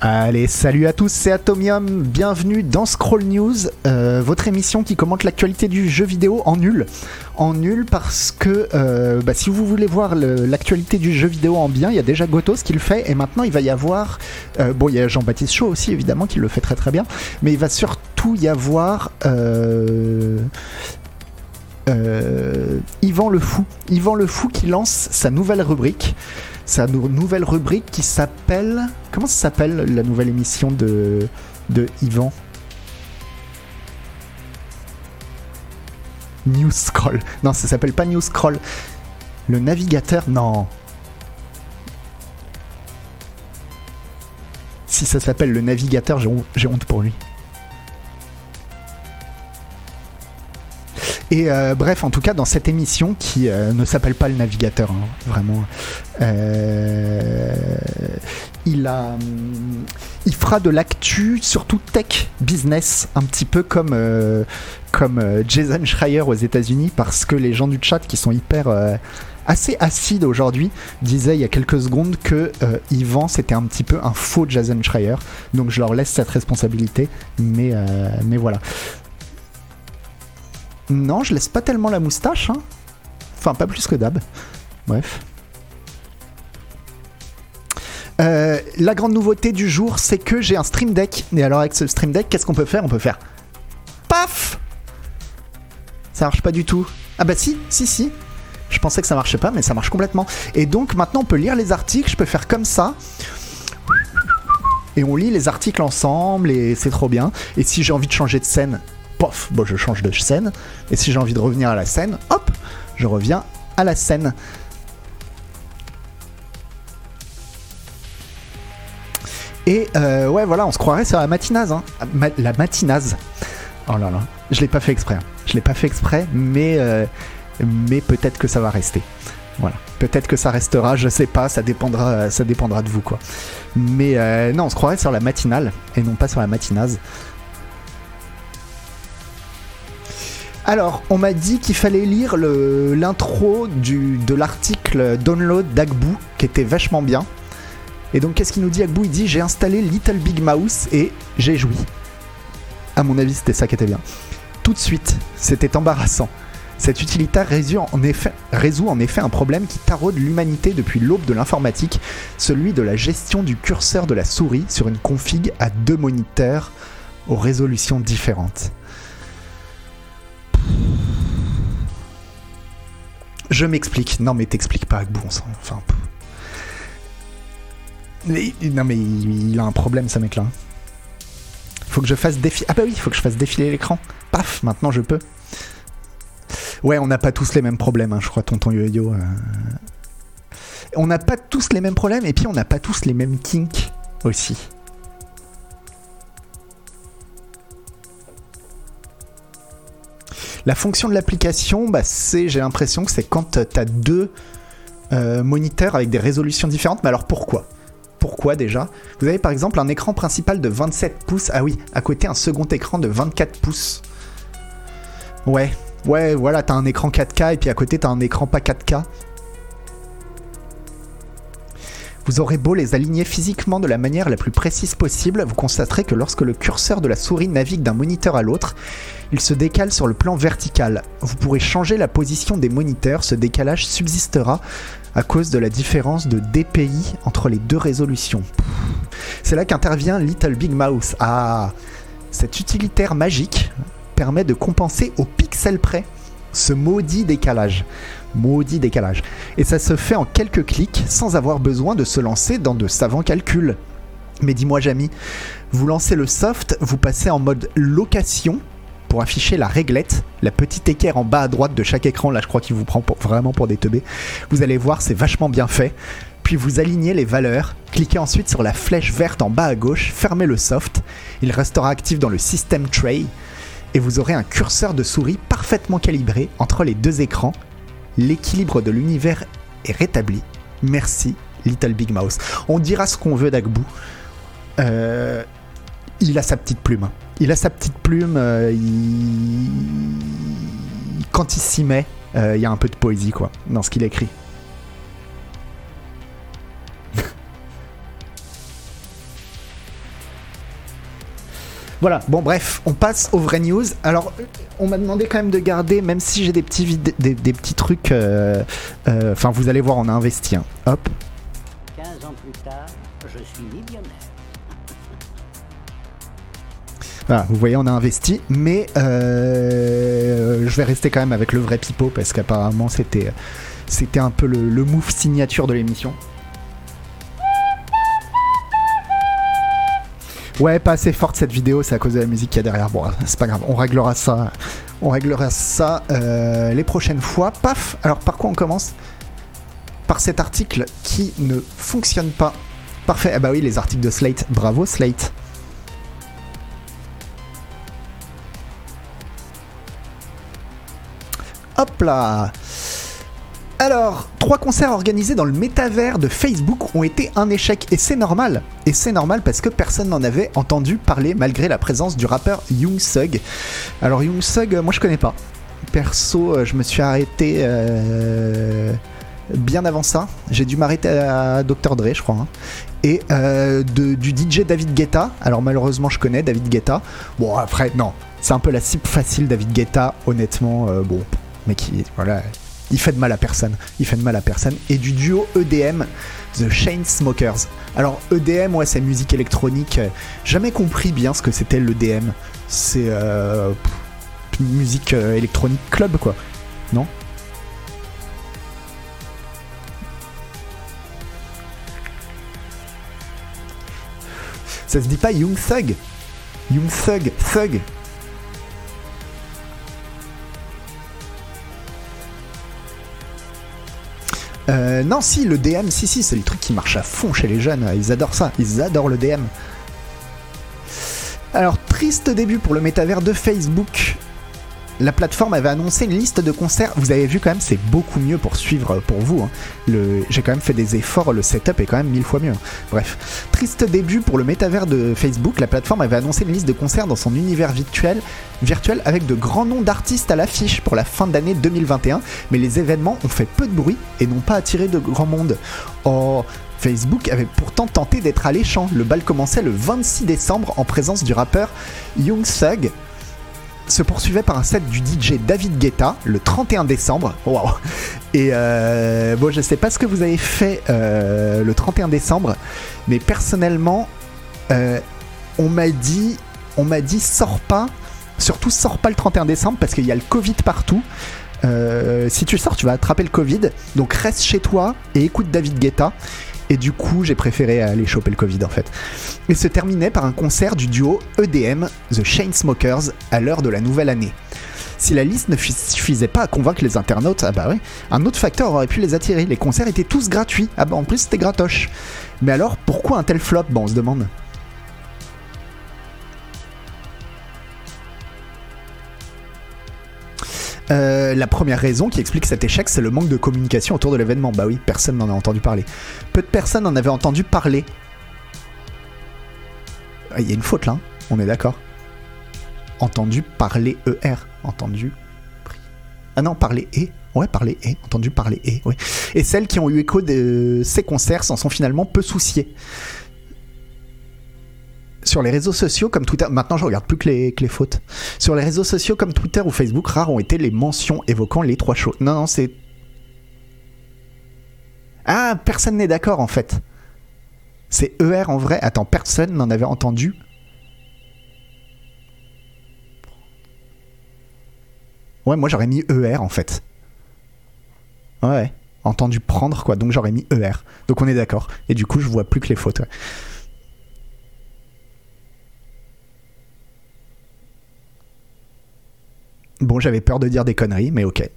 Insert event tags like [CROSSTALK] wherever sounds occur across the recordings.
Allez, salut à tous, c'est Atomium, bienvenue dans Scroll News, euh, votre émission qui commente l'actualité du jeu vidéo en nul. En nul parce que euh, bah, si vous voulez voir l'actualité du jeu vidéo en bien, il y a déjà Gotos qui le fait et maintenant il va y avoir, euh, bon il y a Jean-Baptiste Chaud aussi évidemment qui le fait très très bien, mais il va surtout y avoir... Yvan le Fou. Yvan le Fou qui lance sa nouvelle rubrique. Sa nou- nouvelle rubrique qui s'appelle. Comment ça s'appelle la nouvelle émission de, de Yvan? News Scroll. Non, ça s'appelle pas News Scroll. Le navigateur, non. Si ça s'appelle le navigateur, j'ai honte pour lui. Et euh, bref, en tout cas, dans cette émission qui euh, ne s'appelle pas le navigateur, hein, vraiment, euh, il fera de l'actu, surtout tech business, un petit peu comme Jason Schreier aux États-Unis, parce que les gens du chat qui sont hyper assez acides aujourd'hui disaient il y a quelques secondes que Yvan c'était un petit peu un faux Jason Schreier, donc je leur laisse cette responsabilité, mais mais voilà. Non, je laisse pas tellement la moustache. Hein. Enfin, pas plus que d'hab. Bref. Euh, la grande nouveauté du jour, c'est que j'ai un Stream Deck. Et alors, avec ce Stream Deck, qu'est-ce qu'on peut faire? On peut faire. Paf Ça marche pas du tout. Ah bah si, si, si. Je pensais que ça marchait pas, mais ça marche complètement. Et donc, maintenant, on peut lire les articles. Je peux faire comme ça. Et on lit les articles ensemble, et c'est trop bien. Et si j'ai envie de changer de scène, pof, bon, je change de scène. Et si j'ai envie de revenir à la scène, hop, je reviens à la scène. Et euh, ouais, voilà, on se croirait sur la matinase. Hein. La matinase. Oh là là, je l'ai pas fait exprès. hein. Je l'ai pas fait exprès, mais, euh, mais peut-être que ça va rester. Voilà. Peut-être que ça restera, je sais pas, ça dépendra, ça dépendra de vous quoi. Mais euh, non, on se croirait sur la matinale et non pas sur la matinase. Alors, on m'a dit qu'il fallait lire l'intro de l'article Download d'Agbou, qui était vachement bien. Et donc, qu'est-ce qu'il nous dit? Agbou Il dit J'ai installé Little Big Mouse et j'ai joui. À mon avis, c'était ça qui était bien. Tout de suite, c'était embarrassant. Cet utilitaire résout en effet un problème qui taraude l'humanité depuis l'aube de l'informatique, celui de la gestion du curseur de la souris sur une config à deux moniteurs aux résolutions différentes. Je m'explique. Non, mais t'expliques pas, Agbou, Enfin. non, mais il, il a un problème, ce mec-là. Faut que je fasse défiler. Ah, bah oui, faut que je fasse défiler l'écran. Paf, maintenant je peux. Ouais, on n'a pas tous les mêmes problèmes, hein, je crois, tonton Yo-Yo. euh. On n'a pas tous les mêmes problèmes, et puis on n'a pas tous les mêmes kinks aussi. La fonction de l'application, bah, c'est, j'ai l'impression que c'est quand tu as deux euh, moniteurs avec des résolutions différentes. Mais alors pourquoi? Pourquoi déjà? Vous avez par exemple un écran principal de 27 pouces. Ah oui, à côté un second écran de 24 pouces. Ouais, ouais, voilà, t'as un écran 4K et puis à côté t'as un écran pas 4K. Vous aurez beau les aligner physiquement de la manière la plus précise possible, vous constaterez que lorsque le curseur de la souris navigue d'un moniteur à l'autre, il se décale sur le plan vertical. Vous pourrez changer la position des moniteurs, ce décalage subsistera à cause de la différence de DPI entre les deux résolutions. C'est là qu'intervient Little Big Mouse. Ah, cet utilitaire magique permet de compenser au pixel près ce maudit décalage. Maudit décalage. Et ça se fait en quelques clics sans avoir besoin de se lancer dans de savants calculs. Mais dis-moi, Jamy, vous lancez le soft, vous passez en mode location pour afficher la réglette, la petite équerre en bas à droite de chaque écran. Là, je crois qu'il vous prend pour- vraiment pour des teubés. Vous allez voir, c'est vachement bien fait. Puis vous alignez les valeurs, cliquez ensuite sur la flèche verte en bas à gauche, fermez le soft, il restera actif dans le system tray et vous aurez un curseur de souris parfaitement calibré entre les deux écrans. L'équilibre de l'univers est rétabli. Merci, Little Big Mouse. On dira ce qu'on veut d'Agbou. Euh, il a sa petite plume. hein. Il a sa petite plume. euh, Quand il s'y met, euh, il y a un peu de poésie quoi dans ce qu'il écrit. Voilà, bon bref, on passe aux vraies news. Alors, on m'a demandé quand même de garder, même si j'ai des petits, vid- des, des petits trucs. euh, euh, Enfin, vous allez voir, on a investi. hein. Hop. 15 ans plus tard, je suis millionnaire. Voilà, vous voyez, on a investi, mais euh, je vais rester quand même avec le vrai pipeau parce qu'apparemment c'était c'était un peu le, le move signature de l'émission. Ouais, pas assez forte cette vidéo, c'est à cause de la musique qu'il y a derrière. Bon, c'est pas grave, on réglera ça. On réglera ça euh, les prochaines fois. Paf Alors, par quoi on commence? Par cet article qui ne fonctionne pas. Parfait, ah bah oui, les articles de Slate. Bravo Slate. Hop là alors, trois concerts organisés dans le métavers de Facebook ont été un échec et c'est normal. Et c'est normal parce que personne n'en avait entendu parler malgré la présence du rappeur Young Thug. Alors Young Thug, euh, moi je connais pas. Perso, euh, je me suis arrêté euh, bien avant ça. J'ai dû m'arrêter à Dr Dre, je crois. hein. Et du DJ David Guetta. Alors malheureusement, je connais David Guetta. Bon après, non, c'est un peu la cible facile David Guetta. Honnêtement, bon, mais qui, voilà, il fait de mal à personne. Il fait de mal à personne. Et du duo EDM, The Chainsmokers. Alors EDM, ouais, c'est musique électronique. Jamais compris bien ce que c'était l'EDM. C'est euh, musique euh, électronique club, quoi. Non? Ça se dit pas Young Thug? Young Thug, Thug. Euh, non, si, le DM, si, si, c'est le truc qui marche à fond chez les jeunes. Ils adorent ça, ils adorent le DM. Alors, triste début pour le métavers de Facebook. La plateforme avait annoncé une liste de concerts. Vous avez vu quand même, c'est beaucoup mieux pour suivre pour vous. hein. J'ai quand même fait des efforts, le setup est quand même mille fois mieux. Bref, triste début pour le métavers de Facebook. La plateforme avait annoncé une liste de concerts dans son univers virtuel, virtuel avec de grands noms d'artistes à l'affiche pour la fin d'année 2021. Mais les événements ont fait peu de bruit et n'ont pas attiré de grand monde. Oh, Facebook avait pourtant tenté d'être alléchant. Le bal commençait le 26 décembre en présence du rappeur Young Thug se poursuivait par un set du DJ David Guetta le 31 décembre. Waouh Et euh, bon, je sais pas ce que vous avez fait euh, le 31 décembre, mais personnellement, euh, on m'a dit, on m'a dit, sors pas, surtout sors pas le 31 décembre parce qu'il y a le Covid partout. Euh, si tu sors, tu vas attraper le Covid. Donc reste chez toi et écoute David Guetta. Et du coup, j'ai préféré aller choper le Covid en fait. Et se terminait par un concert du duo EDM, The Chainsmokers, à l'heure de la nouvelle année. Si la liste ne fi- suffisait pas à convaincre les internautes, ah bah un autre facteur aurait pu les attirer. Les concerts étaient tous gratuits. Ah bah en plus c'était gratoche. Mais alors pourquoi un tel flop? Bon, on se demande. Euh, la première raison qui explique cet échec, c'est le manque de communication autour de l'événement. Bah oui, personne n'en a entendu parler. Peu de personnes en avaient entendu parler. Ah, Il y a une faute là, hein, on est d'accord. Entendu parler ER. Entendu. Ah non, parler et. Ouais, parler et. Entendu parler et. Ouais. Et celles qui ont eu écho de ces concerts s'en sont finalement peu souciées. Sur les réseaux sociaux comme Twitter, maintenant je regarde plus que les, fautes. Sur les réseaux sociaux comme Twitter ou Facebook, rares ont été les mentions évoquant les trois choses. Non, non, c'est. Ah, personne n'est d'accord en fait. C'est ER en vrai. Attends, personne n'en avait entendu. Ouais, moi j'aurais mis ER en fait. Ouais, entendu prendre quoi. Donc j'aurais mis ER. Donc on est d'accord. Et du coup, je vois plus que les fautes. Bon, j'avais peur de dire des conneries, mais ok.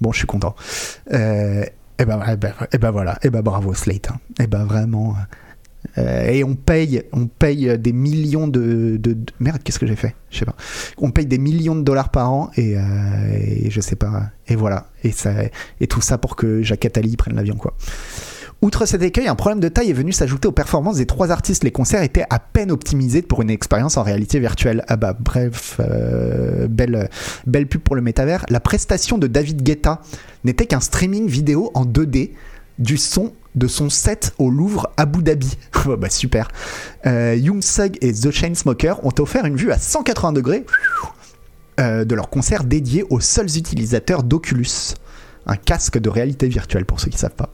Bon, je suis content. Euh, et eh ben, ben voilà, et ben bravo Slate. hein. Et ben vraiment. euh, et on paye, on paye des millions de, de- de- merde. Qu'est-ce que j'ai fait? Je sais pas. On paye des millions de dollars par an et, euh, et je sais pas. Et voilà. Et ça, et tout ça pour que Jacques Attali prenne l'avion quoi. Outre cet écueil, un problème de taille est venu s'ajouter aux performances des trois artistes. Les concerts étaient à peine optimisés pour une expérience en réalité virtuelle. Ah bah bref, euh, belle, belle pub pour le métavers. La prestation de David Guetta n'était qu'un streaming vidéo en 2D du son de son set au Louvre Abu Dhabi. [LAUGHS] Oh, bah super. Euh, Young Sug et The Chainsmokers ont offert une vue à 180 degrés euh, de leur concert dédié aux seuls utilisateurs d'Oculus, un casque de réalité virtuelle pour ceux qui ne savent pas.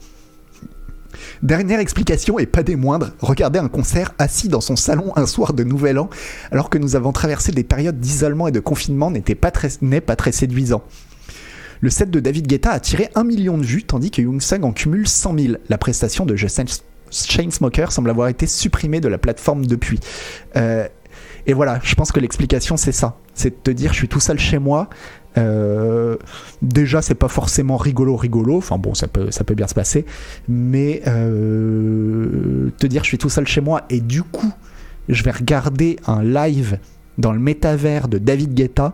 Dernière explication et pas des moindres, regardez un concert assis dans son salon un soir de Nouvel An alors que nous avons traversé des périodes d'isolement et de confinement n'était pas très, n'est pas très séduisant. Le set de David Guetta a tiré 1 million de vues tandis que Young Sung en cumule 100 000. La prestation de Justin Chainsmoker semble avoir été supprimée de la plateforme depuis. Euh, et voilà, je pense que l'explication c'est ça. C'est de te dire je suis tout seul chez moi. Euh, déjà, c'est pas forcément rigolo, rigolo. Enfin bon, ça peut, ça peut bien se passer. Mais euh, te dire je suis tout seul chez moi et du coup, je vais regarder un live dans le métavers de David Guetta.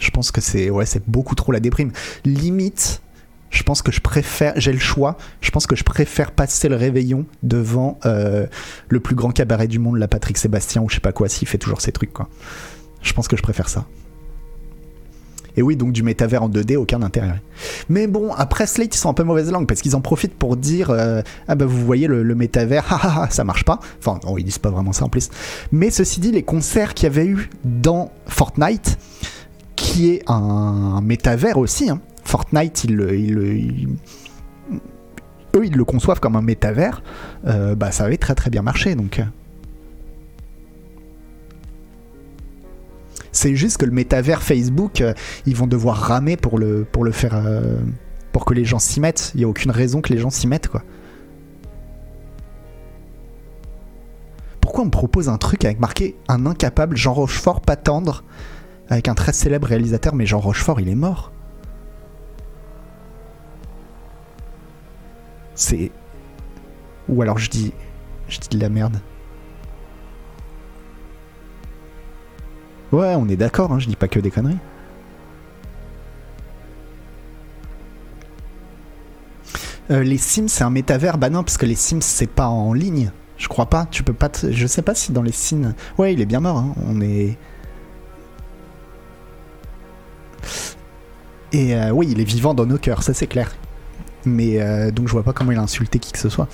Je pense que c'est ouais, c'est beaucoup trop la déprime. Limite, je pense que je préfère, j'ai le choix, je pense que je préfère passer le réveillon devant euh, le plus grand cabaret du monde, la Patrick Sébastien ou je sais pas quoi, s'il fait toujours ces trucs. Je pense que je préfère ça. Et oui, donc du métavers en 2D, aucun intérêt. Mais bon, après Slate, ils sont un peu mauvaise langue parce qu'ils en profitent pour dire euh, Ah bah vous voyez le, métavers, [LAUGHS] ça marche pas. Enfin, non, ils disent pas vraiment ça en plus. Mais ceci dit, les concerts qu'il y avait eu dans Fortnite, qui est un, métavers aussi, hein. Fortnite, eux, ils le conçoivent comme un métavers, euh, bah, ça avait très très bien marché. Donc. C'est juste que le métavers Facebook, euh, ils vont devoir ramer pour le, pour le faire. pour que les gens s'y mettent. Il n'y a aucune raison que les gens s'y mettent, quoi. Pourquoi on me propose un truc avec marqué un incapable Jean Rochefort pas tendre avec un très célèbre réalisateur, mais Jean Rochefort, il est mort. C'est. Ou alors je dis. Je dis de la merde. Ouais, on est d'accord, hein, je dis pas que des conneries. Euh, les Sims, c'est un métavers Bah non, parce que les Sims, c'est pas en ligne. Je crois pas. Tu peux pas. Je sais pas si dans les Sims. Ouais, il est bien mort. Hein. On est. Et euh, oui, il est vivant dans nos cœurs, ça c'est clair. Mais euh, donc je vois pas comment il a insulté qui que ce soit.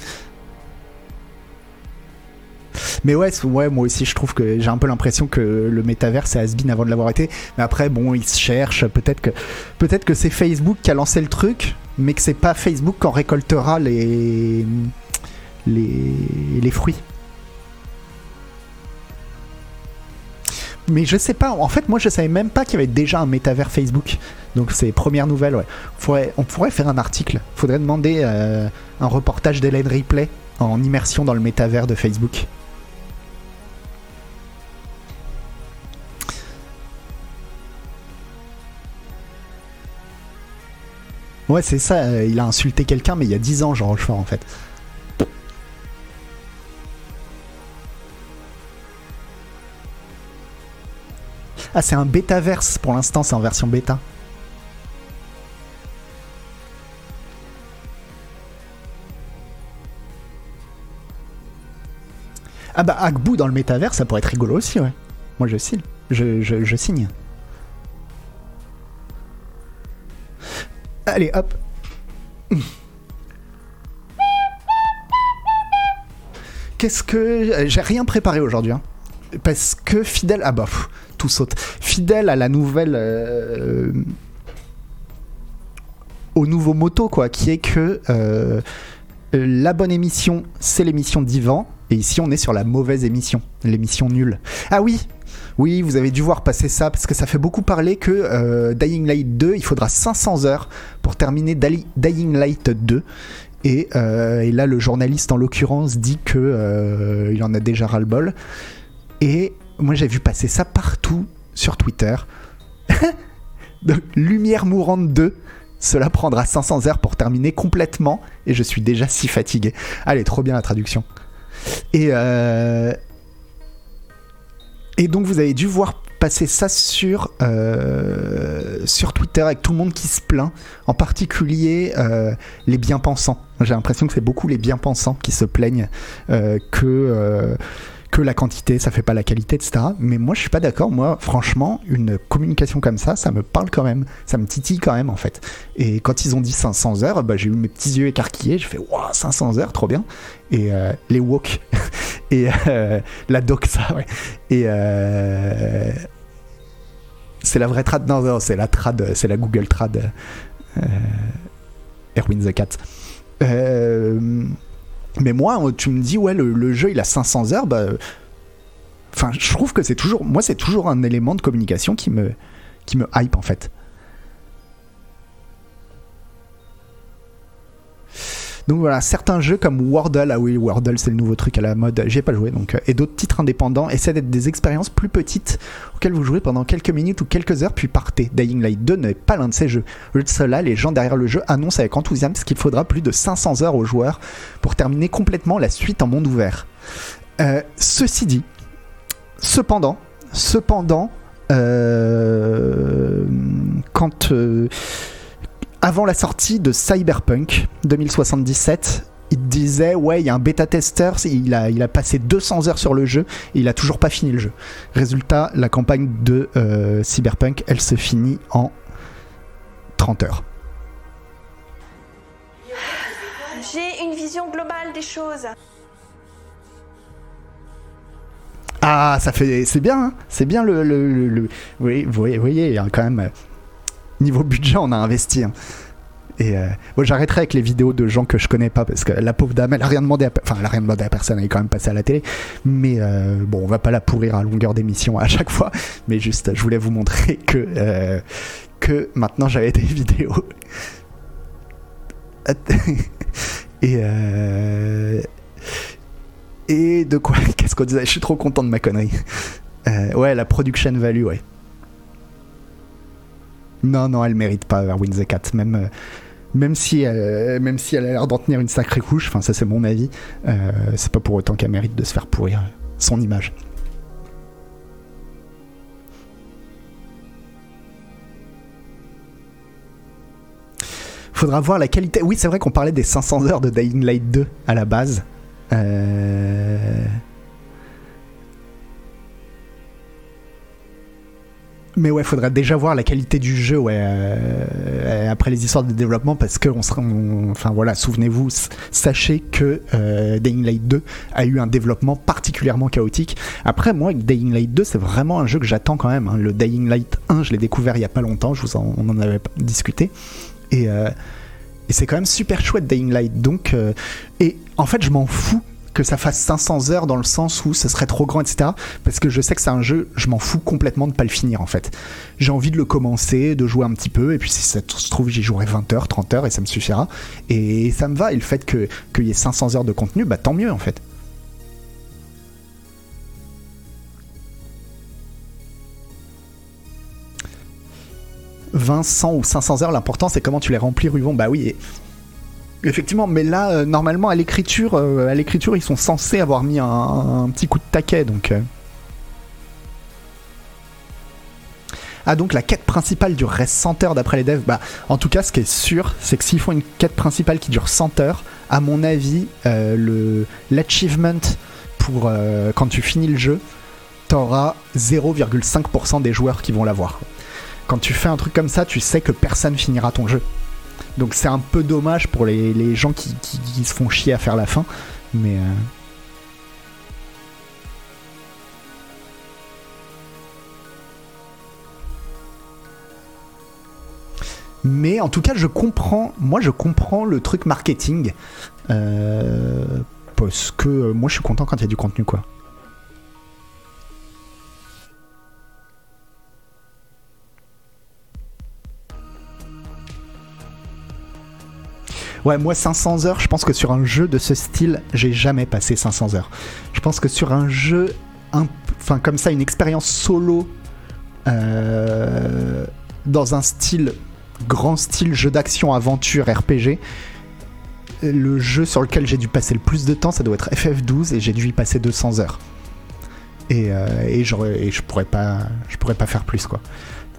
Mais ouais, ouais, moi aussi je trouve que j'ai un peu l'impression que le métavers c'est has avant de l'avoir été. Mais après, bon, il se cherche. Peut-être que, peut-être que c'est Facebook qui a lancé le truc, mais que c'est pas Facebook qui en récoltera les, les, fruits. mais je sais pas. En fait, moi, je savais même pas qu'il y avait déjà un métavers Facebook. Donc, c'est première nouvelle. Ouais. on pourrait faire un article. Faudrait demander euh, un reportage d'Hélène Ripley en immersion dans le métavers de Facebook. Ouais, c'est ça. Euh, il a insulté quelqu'un, mais il y a 10 ans, Jean Rochefort, en fait. Ah, c'est un bêta-verse pour l'instant, c'est en version bêta. Ah bah Agbu dans le métavers, ça pourrait être rigolo aussi, ouais. Moi je signe. Je, je, signe. Allez, hop. Qu'est-ce que... J'ai rien préparé aujourd'hui. Hein. Parce que fidèle... Ah bah tout saute. Fidèle à la nouvelle. Euh, au nouveau moto, quoi, qui est que euh, la bonne émission, c'est l'émission d'Ivan. Et ici, on est sur la mauvaise émission, l'émission nulle. Ah oui, oui, vous avez dû voir passer ça parce que ça fait beaucoup parler que euh, Dying Light 2, il faudra 500 heures pour terminer Dying Light 2. Et, et là, le journaliste en l'occurrence dit que il en a déjà ras-le-bol. Et moi j'ai vu passer ça partout sur Twitter. [LAUGHS] Lumière mourante 2. Cela prendra 500 heures pour terminer complètement et je suis déjà si fatigué. Allez, trop bien la traduction. Et, euh, et donc vous avez dû voir passer ça sur, euh, sur Twitter avec tout le monde qui se plaint, en particulier euh, les bien-pensants. J'ai l'impression que c'est beaucoup les bien-pensants qui se plaignent que que la quantité, ça fait pas la qualité, etc. Mais moi, je suis pas d'accord. Moi, franchement, une communication comme ça, ça me parle quand même. Ça me titille quand même, en fait. Et quand ils ont dit 500 heures, bah, j'ai eu mes petits yeux écarquillés. Je fais, waouh, 500 heures, trop bien. Et euh, les wok. [LAUGHS] et euh, la doxa, ouais. Et. Euh, c'est la vraie trad. Non, non c'est la trad. C'est la Google trad. Erwin the Cat. Mais moi, tu me dis, ouais, le, jeu, il a 500 heures, bah. Enfin, je trouve que c'est toujours. Moi, c'est toujours un élément de communication qui me, qui me hype, en fait. Donc voilà, certains jeux comme Wordle, ah oui, Wordle c'est le nouveau truc à la mode, j'ai pas joué donc, euh, et d'autres titres indépendants essaient d'être des expériences plus petites auxquelles vous jouez pendant quelques minutes ou quelques heures puis partez. Dying Light 2 n'est pas l'un de ces jeux. De cela, les gens derrière le jeu annoncent avec enthousiasme qu'il faudra plus de 500 heures aux joueurs pour terminer complètement la suite en monde ouvert. Euh, ceci dit, cependant, cependant, euh, quand avant la sortie de Cyberpunk 2077, il disait ouais il y a un bêta testeur il a, il a passé 200 heures sur le jeu et il a toujours pas fini le jeu. Résultat la campagne de euh, Cyberpunk elle se finit en 30 heures. J'ai une vision globale des choses. Ah ça fait c'est bien hein. c'est bien le, le, oui, vous voyez il y a quand même euh, niveau budget, on a investi. Hein. Et euh, j'arrêterai avec les vidéos de gens que je connais pas parce que la pauvre dame, elle a rien demandé à, enfin, elle a rien demandé à personne, elle est quand même passée à la télé. Mais euh, bon, on va pas la pourrir à longueur d'émission à chaque fois. Mais juste, je voulais vous montrer que, euh, que maintenant j'avais des [LAUGHS] vidéos. et, et de quoi [LAUGHS] Qu'est-ce qu'on disait? Je suis trop content de ma connerie. ouais, la production value, ouais. Non, non, elle mérite pas Win the Cat. Même, euh, même, si, elle, même si elle a l'air d'en tenir une sacrée couche, enfin, ça c'est mon avis, euh, c'est pas pour autant qu'elle mérite de se faire pourrir son image. Faudra voir la qualité. Oui, c'est vrai qu'on parlait des 500 heures de Dying Light 2 à la base. Euh. Mais ouais, faudrait déjà voir la qualité du jeu ouais, euh, après les histoires de développement parce que on sera, enfin voilà, souvenez-vous, sachez que euh, Dying Light 2 a eu un développement particulièrement chaotique. Après, moi, Dying Light 2, c'est vraiment un jeu que j'attends quand même. Hein. Le Dying Light 1, je l'ai découvert il y a pas longtemps, je vous en, on en avait discuté et, euh, et c'est quand même super chouette Dying Light. Donc, euh, et en fait, je m'en fous que ça fasse 500 heures dans le sens où ce serait trop grand, etc. Parce que je sais que c'est un jeu, je m'en fous complètement de pas le finir en fait. J'ai envie de le commencer, de jouer un petit peu, et puis si ça se trouve, j'y jouerai 20 heures, 30 heures, et ça me suffira. Et ça me va, et le fait qu'il y ait 500 heures de contenu, bah tant mieux en fait. Vincent ou 500 heures, l'important c'est comment tu les remplis, Ruvon. Bah oui, Effectivement, mais là, euh, normalement, à l'écriture, euh, à l'écriture, ils sont censés avoir mis un, petit coup de taquet, donc. Euh. Ah donc la quête principale dure 100 heures d'après les devs. Bah en tout cas ce qui est sûr c'est que s'ils font une quête principale qui dure 100 heures, à mon avis le l'achievement pour quand tu finis le jeu, t'auras 0,5% des joueurs qui vont l'avoir. Quand tu fais un truc comme ça, tu sais que personne finira ton jeu. Donc c'est un peu dommage pour les, gens qui, se font chier à faire la fin. Mais. Euh, mais en tout cas, je comprends. Moi, je comprends le truc marketing. Euh, parce que euh, moi, je suis content quand il y a du contenu, quoi. Ouais, moi 500 heures, je pense que sur un jeu de ce style, j'ai jamais passé 500 heures. Je pense que sur un jeu, enfin comme ça, une expérience solo euh, dans un style grand style jeu d'action aventure RPG, le jeu sur lequel j'ai dû passer le plus de temps, ça doit être FF12 et j'ai dû y passer 200 heures. Et, euh, et, je pourrais pas, je pourrais pas faire plus quoi.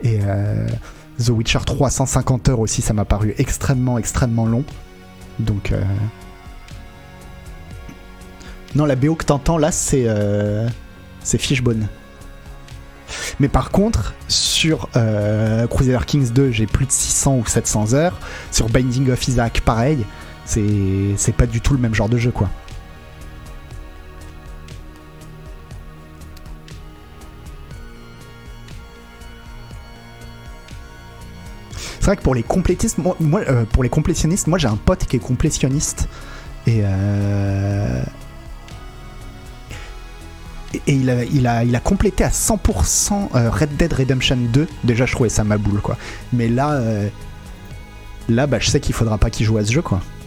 Et euh, The Witcher 350 heures aussi, ça m'a paru extrêmement extrêmement long. Donc, euh, Non, la BO que t'entends là, c'est euh, c'est Fishbone. Mais par contre, sur euh, Crusader Kings 2, j'ai plus de 600 ou 700 heures. Sur Binding of Isaac, pareil. C'est c'est pas du tout le même genre de jeu, quoi. Vrai que pour les complétistes, moi, euh, pour les complétionnistes, moi j'ai un pote qui est complétionniste et euh, et il a, il, a, il a complété à 100% euh, Red Dead Redemption 2. Déjà, je trouvais ça ma boule, quoi. Mais là, là bah, je sais qu'il faudra pas qu'il joue à ce jeu, quoi. «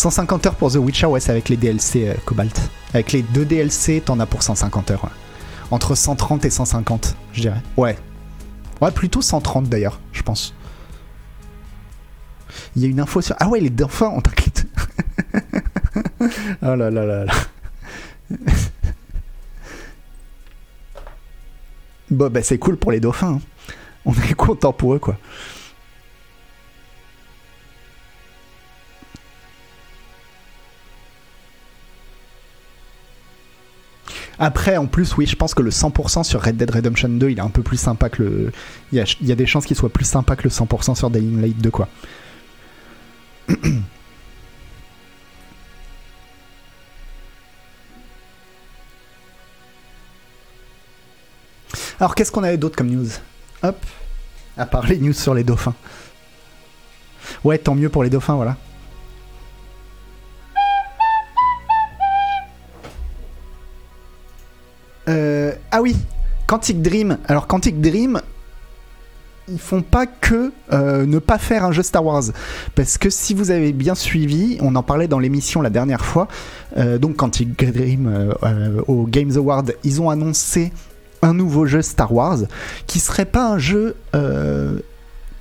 150 heures pour The Witcher, ouais, c'est avec les DLC euh, Cobalt. Avec les deux DLC, t'en as pour 150 heures. Entre 130 et 150, je dirais. Ouais. Ouais, plutôt 130 d'ailleurs, je pense. Il y a une info sur. Ah ouais, les dauphins ont un clit. [LAUGHS] oh là là là là. bon, bah c'est cool pour les dauphins. hein. On est content pour eux, quoi. Après, en plus, oui, je pense que le 100% sur Red Dead Redemption 2, il est un peu plus sympa que le. Il y a, des chances qu'il soit plus sympa que le 100% sur Dying Light 2, quoi. Alors, qu'est-ce qu'on avait d'autre comme news? Hop À part les news sur les dauphins. Ouais, tant mieux pour les dauphins, voilà. Euh, ah oui, Quantic Dream. Alors Quantic Dream, ils font pas que euh, ne pas faire un jeu Star Wars. Parce que si vous avez bien suivi, on en parlait dans l'émission la dernière fois, euh, donc Quantic Dream au Games Award, ils ont annoncé un nouveau jeu Star Wars qui serait pas un jeu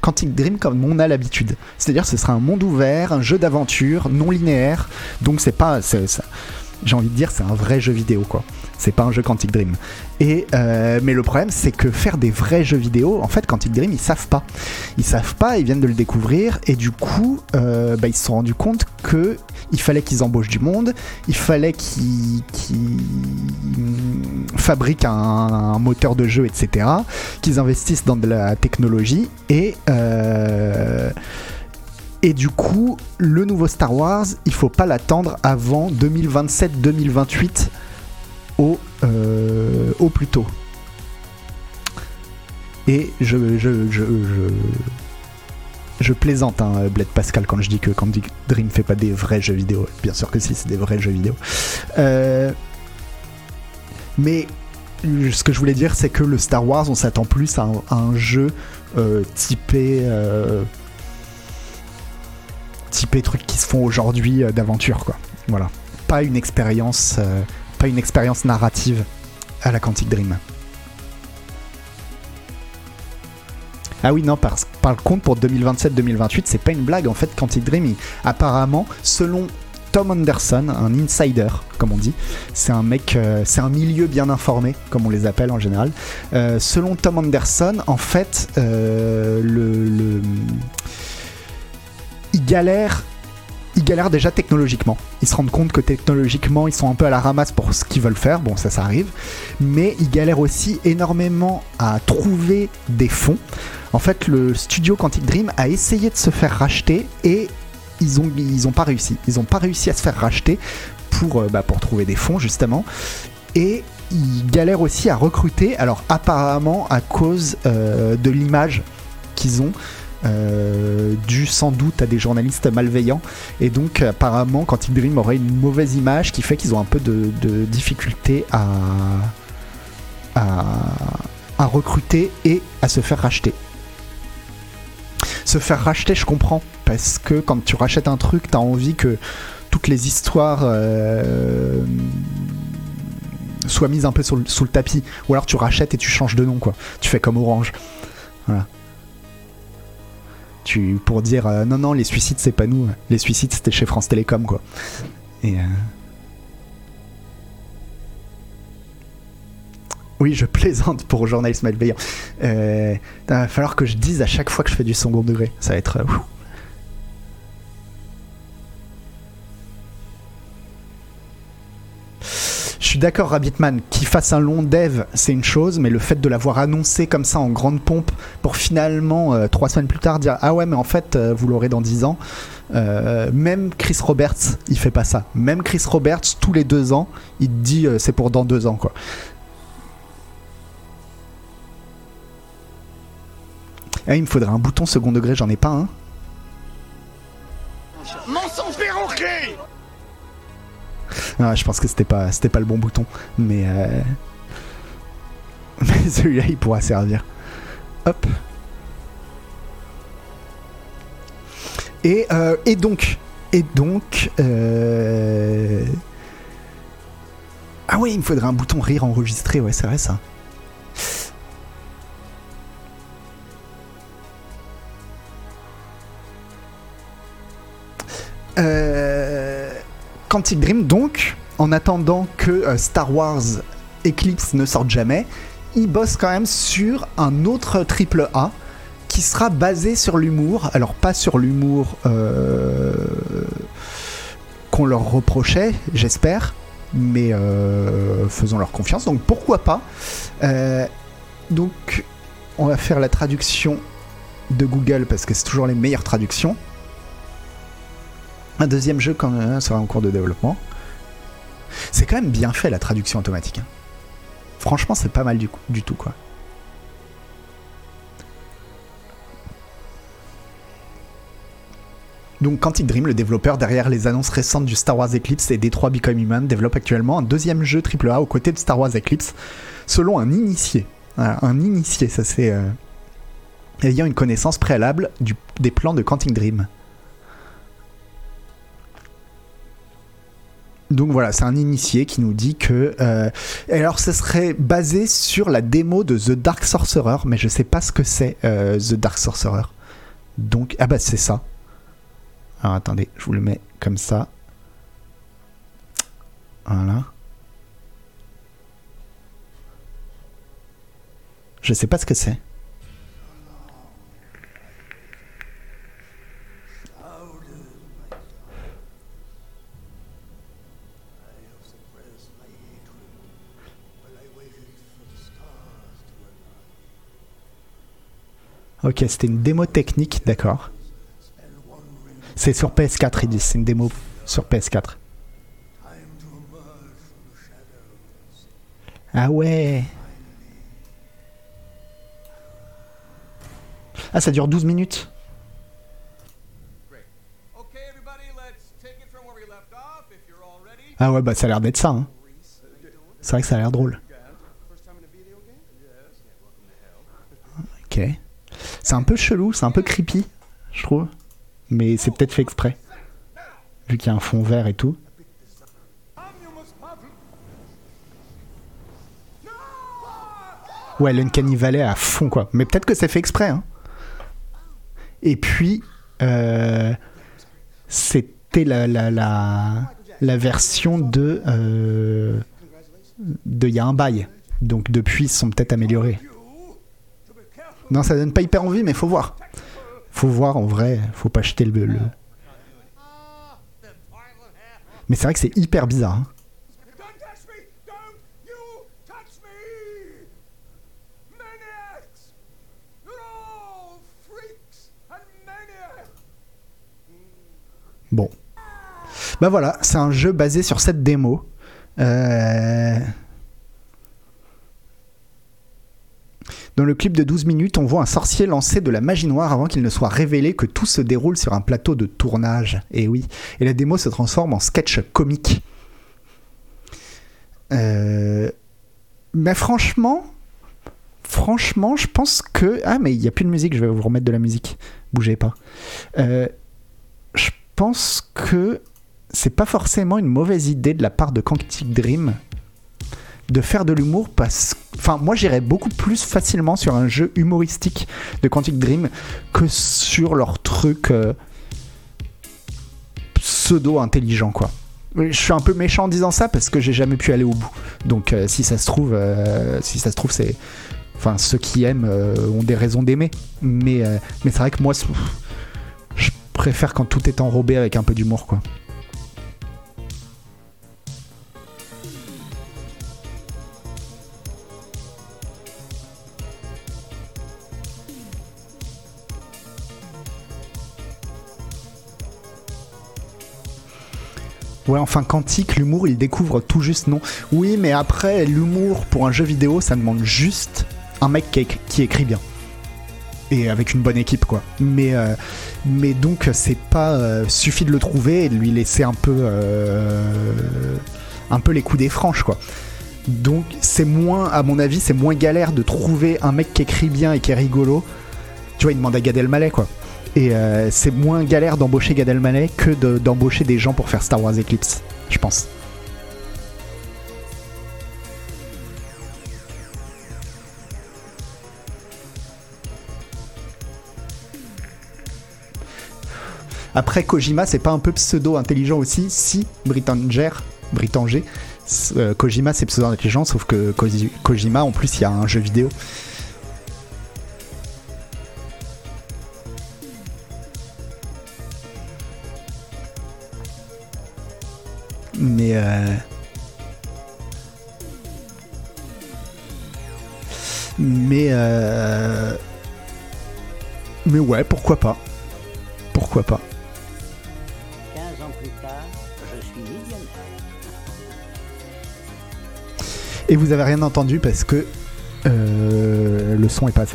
Quantic Dream comme on a l'habitude. C'est-à-dire ce sera un monde ouvert, un jeu d'aventure non linéaire. Donc c'est pas... J'ai envie de dire c'est un vrai jeu vidéo quoi. C'est pas un jeu Quantic Dream. Et euh, mais le problème c'est que faire des vrais jeux vidéo, en fait Quantic Dream ils savent pas. Ils savent pas, ils viennent de le découvrir et du coup euh, bah, ils se sont rendus compte que il fallait qu'ils embauchent du monde, il fallait qu'ils fabriquent un, un moteur de jeu, etc. Qu'ils investissent dans de la technologie et euh, et du coup, le nouveau Star Wars, il faut pas l'attendre avant 2027-2028 au, euh, au plus tôt. Et je, plaisante, hein, Bled Pascal, quand je dis que Candy Dream fait pas des vrais jeux vidéo. Bien sûr que si, c'est des vrais jeux vidéo. Euh, mais ce que je voulais dire, c'est que le Star Wars, on s'attend plus à un, à un jeu euh, typé. Euh, typé trucs qui se font aujourd'hui euh, d'aventure, quoi. Voilà. Pas une expérience. euh, pas une expérience narrative à la Quantic Dream. Ah oui, non, par, contre, pour 2027-2028, c'est pas une blague. En fait, Quantic Dream, apparemment, selon Tom Anderson, un insider, comme on dit, c'est un mec, euh, c'est un milieu bien informé, comme on les appelle en général. Selon Tom Anderson, en fait, le- il galère. Ils galèrent déjà technologiquement. Ils se rendent compte que technologiquement, ils sont un peu à la ramasse pour ce qu'ils veulent faire. Bon, ça, ça arrive. Mais ils galèrent aussi énormément à trouver des fonds. En fait, le studio Quantic Dream a essayé de se faire racheter et ils ont, ils ont pas réussi. Ils ont pas réussi à se faire racheter pour, euh, bah, pour trouver des fonds, justement. Et ils galèrent aussi à recruter. Alors, apparemment, à cause euh, de l'image qu'ils ont. Euh, dû sans doute à des journalistes malveillants et donc apparemment Quantic Dream aurait une mauvaise image qui fait qu'ils ont un peu de, difficulté à recruter et à se faire racheter. Se faire racheter, je comprends, parce que quand tu rachètes un truc, t'as envie que toutes les histoires euh, soient mises un peu sous le, sous le tapis, ou alors tu rachètes et tu changes de nom, quoi. Tu fais comme Orange. Voilà. Tu, pour dire euh, non, non, les suicides, c'est pas nous, les suicides, c'était chez France Télécom, quoi. Et. euh, Oui, je plaisante pour journalisme malveillant. Euh, il va falloir que je dise à chaque fois que je fais du second degré. Ça va être. ouf. D'accord, Rabbitman, qu'il fasse un long dev, c'est une chose, mais le fait de l'avoir annoncé comme ça en grande pompe pour finalement, euh, trois semaines plus tard, dire Ah ouais, mais en fait, euh, vous l'aurez dans 10 ans. Euh, même Chris Roberts, il fait pas ça. Même Chris Roberts, tous les deux ans, il dit c'est pour dans deux ans, quoi. Ah, il me faudrait un bouton second degré, j'en ai pas un. Ah, je pense que c'était pas, c'était pas le bon bouton, mais euh, [LAUGHS] mais celui-là il pourra servir. Hop. Et euh, et donc et donc euh, ah ouais, il me faudrait un bouton rire enregistré, ouais, c'est vrai ça. Euh, Quantic Dream, donc, en attendant que euh, Star Wars Eclipse ne sorte jamais, ils bossent quand même sur un autre triple A qui sera basé sur l'humour. Alors, pas sur l'humour euh, qu'on leur reprochait, j'espère, mais euh, faisons leur confiance. Donc, pourquoi pas Donc, on va faire la traduction de Google parce que c'est toujours les meilleures traductions. Un deuxième jeu quand même sera en cours de développement. C'est quand même bien fait la traduction automatique. hein. Franchement, c'est pas mal du, tout quoi. Donc Quantic Dream, le développeur derrière les annonces récentes du Star Wars Eclipse et Detroit Become Human, développe actuellement un deuxième jeu AAA aux côtés de Star Wars Eclipse, selon un initié. Un initié, ça c'est... euh, ayant une connaissance préalable des plans de Quantic Dream. Donc voilà, c'est un initié qui nous dit que. euh, alors, ce serait basé sur la démo de The Dark Sorcerer, mais je sais pas ce que c'est euh, The Dark Sorcerer. Donc, ah bah c'est ça. Alors attendez, je vous le mets comme ça. Voilà. Je sais pas ce que c'est. Ok, c'était une démo technique, d'accord. C'est sur PS4, ils disent, c'est une démo sur PS4. Ah ouais Ah, ça dure 12 minutes. Ah ouais, bah ça a l'air d'être ça. hein. C'est vrai que ça a l'air drôle. Ok. C'est un peu chelou, c'est un peu creepy, je trouve. Mais c'est peut-être fait exprès. Vu qu'il y a un fond vert et tout. Ouais, l'Uncanny Valley à fond, quoi. Mais peut-être que c'est fait exprès, hein. Et puis, euh, c'était la, la, la, la version de. Euh, de il y a un bail. Donc depuis, ils se sont peut-être améliorés. Non, ça donne pas hyper envie, mais faut voir. Faut voir en vrai, faut pas jeter le. le- Mais c'est vrai que c'est hyper bizarre. hein. Bon. Bah voilà, c'est un jeu basé sur cette démo. Euh, Dans le clip de 12 minutes, on voit un sorcier lancer de la magie noire avant qu'il ne soit révélé que tout se déroule sur un plateau de tournage. Et oui, et la démo se transforme en sketch comique. Euh, Mais franchement, franchement, je pense que... Ah mais il n'y a plus de musique, je vais vous remettre de la musique. Bougez pas. Euh, je pense que c'est pas forcément une mauvaise idée de la part de Quantic Dream de faire de l'humour parce enfin moi j'irais beaucoup plus facilement sur un jeu humoristique de Quantic Dream que sur leur truc euh, pseudo intelligent quoi Je suis un peu méchant en disant ça parce que j'ai jamais pu aller au bout. Donc euh, si ça se trouve, euh, si ça se trouve, c'est, enfin ceux qui aiment ont des raisons d'aimer. Mais mais c'est vrai que moi, je préfère quand tout est enrobé avec un peu d'humour, quoi. Ouais, enfin, Quantique, l'humour, il découvre tout juste, non? Oui, mais après, l'humour pour un jeu vidéo, ça demande juste un mec qui, éc- qui écrit bien. Et avec une bonne équipe, quoi. Mais, euh, mais donc, c'est pas. euh, suffit de le trouver et de lui laisser un peu. euh, un peu les coups des franches, quoi. Donc, c'est moins, à mon avis, c'est moins galère de trouver un mec qui écrit bien et qui est rigolo. Tu vois, il demande à Gad Elmaleh, quoi. Et euh, c'est moins galère d'embaucher Gad Elmaleh que de- d'embaucher des gens pour faire Star Wars Eclipse, je pense. Après Kojima, c'est pas un peu pseudo intelligent aussi? Si Brittanger, s- euh, Kojima c'est pseudo intelligent, sauf que Koji- Kojima en plus il y a un jeu vidéo. Mais euh, mais euh, mais ouais, pourquoi pas. Pourquoi pas. 15 ans plus tard, je suis millionnaire. Et vous avez rien entendu parce que euh, le son est pas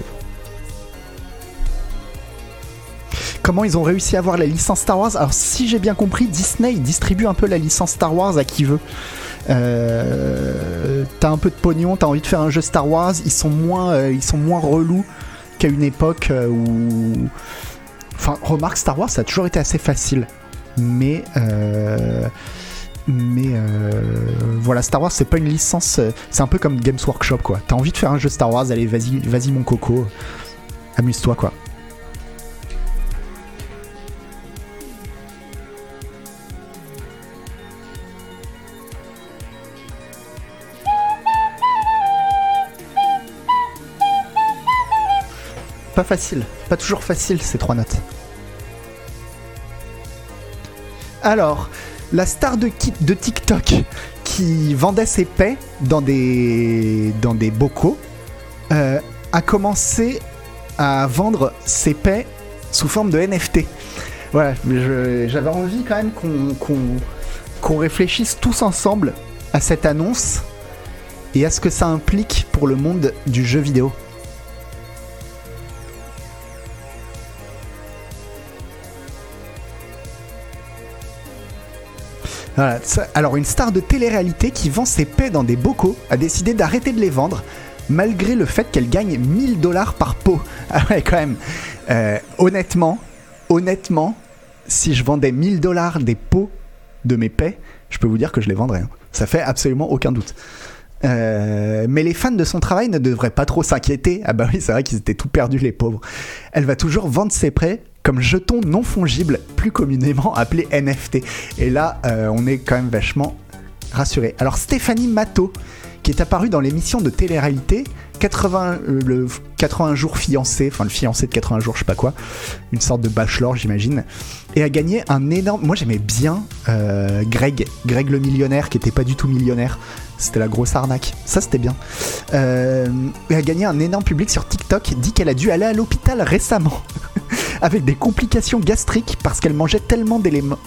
Ils ont réussi à avoir la licence Star Wars Alors si j'ai bien compris, Disney distribue un peu la licence Star Wars à qui veut. Euh, t'as un peu de pognon, t'as envie de faire un jeu Star Wars, ils sont moins, euh, ils sont moins relous qu'à une époque euh, où. Enfin, remarque Star Wars, ça a toujours été assez facile, mais euh, mais voilà, Star Wars c'est pas une licence, c'est un peu comme Games Workshop quoi. T'as envie de faire un jeu Star Wars, allez vas-y, vas-y mon coco, amuse-toi quoi. Pas facile, pas toujours facile ces trois notes. Alors, la star de, TikTok qui vendait ses paix dans des, bocaux euh, a commencé à vendre ses paix sous forme de NFT. Voilà, j'avais envie quand même qu'on réfléchisse tous ensemble à cette annonce et à ce que ça implique pour le monde du jeu vidéo. Alors une star de télé-réalité qui vend ses paix dans des bocaux a décidé d'arrêter de les vendre malgré le fait qu'elle gagne 1000 dollars par pot. [LAUGHS] Ah ouais quand même. Euh, honnêtement, honnêtement, si je vendais 1000 dollars des pots de mes paix, je peux vous dire que je les vendrais. hein. Ça fait absolument aucun doute. Euh, mais les fans de son travail ne devraient pas trop s'inquiéter. Ah bah oui, c'est vrai qu'ils étaient tout perdus, les pauvres. Elle va toujours vendre ses prêts comme jetons non fongibles, plus communément appelés NFT. Et là, euh, on est quand même vachement rassuré. Alors Stéphanie Matteau, qui est apparue dans l'émission de télé-réalité 80, euh, le 80 jours fiancé, enfin le fiancé de 80 jours, je sais pas quoi, une sorte de bachelor, j'imagine, et a gagné un énorme. Moi, j'aimais bien euh, Greg, Greg le millionnaire, qui était pas du tout millionnaire. C'était la grosse arnaque. Ça, c'était bien. Euh, et a gagné un énorme public sur TikTok. Dit qu'elle a dû aller à l'hôpital récemment [LAUGHS] [LAUGHS] avec des complications gastriques parce qu'elle mangeait tellement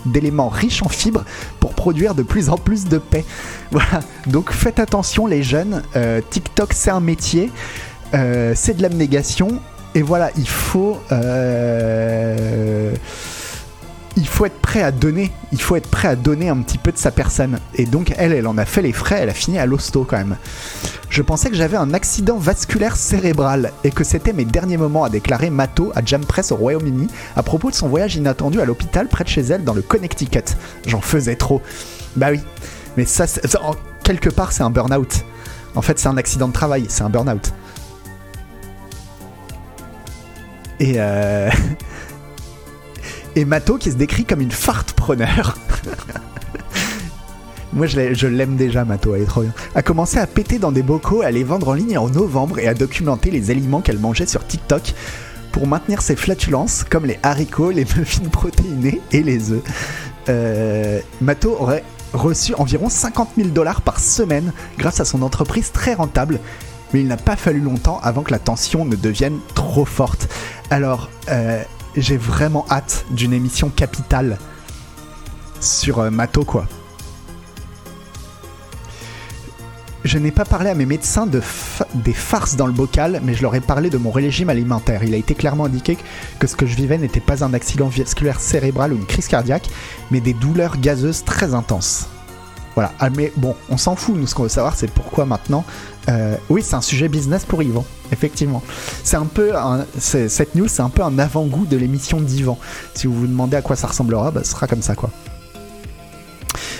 d'éléments riches en fibres pour produire de plus en plus de paix. [LAUGHS] Voilà. Donc faites attention, les jeunes. Euh, TikTok, c'est un métier. Euh, c'est de l'abnégation. Et voilà, il faut. euh, il faut être prêt à donner, il faut être prêt à donner un petit peu de sa personne. Et donc elle, elle en a fait les frais, elle a fini à l'hosto quand même. Je pensais que j'avais un accident vasculaire cérébral et que c'était mes derniers moments, a déclaré Mato à Jam Press au Royaume-Uni à propos de son voyage inattendu à l'hôpital près de chez elle dans le Connecticut. J'en faisais trop. Bah oui, mais ça, en- quelque part, c'est un burn-out. En fait, c'est un accident de travail, c'est un burn-out. Et euh... [LAUGHS] Et Mato qui se décrit comme une fartpreneur. [LAUGHS] Moi, je l'ai- je l'aime déjà, Mato, elle est trop bien. A commencé à péter dans des bocaux, à les vendre en ligne en novembre et à documenter les aliments qu'elle mangeait sur TikTok pour maintenir ses flatulences, comme les haricots, les [LAUGHS] muffins protéinés et les œufs. Euh, Mato aurait reçu environ 50 000 dollars par semaine grâce à son entreprise très rentable. Mais il n'a pas fallu longtemps avant que la tension ne devienne trop forte. Alors, euh, j'ai vraiment hâte d'une émission capitale sur euh, Mato, quoi. Je n'ai pas parlé à mes médecins de des farces dans le bocal, mais je leur ai parlé de mon régime alimentaire. Il a été clairement indiqué que ce que je vivais n'était pas un accident vasculaire cérébral ou une crise cardiaque, mais des douleurs gazeuses très intenses. Voilà. Ah, mais bon, on s'en fout. Nous, ce qu'on veut savoir, c'est pourquoi maintenant. Euh, oui, c'est un sujet business pour Yvan, effectivement. C'est un peu cette news, c'est un peu un avant-goût de l'émission d'Yvan. Si vous vous demandez à quoi ça ressemblera, bah, ce sera comme ça, quoi.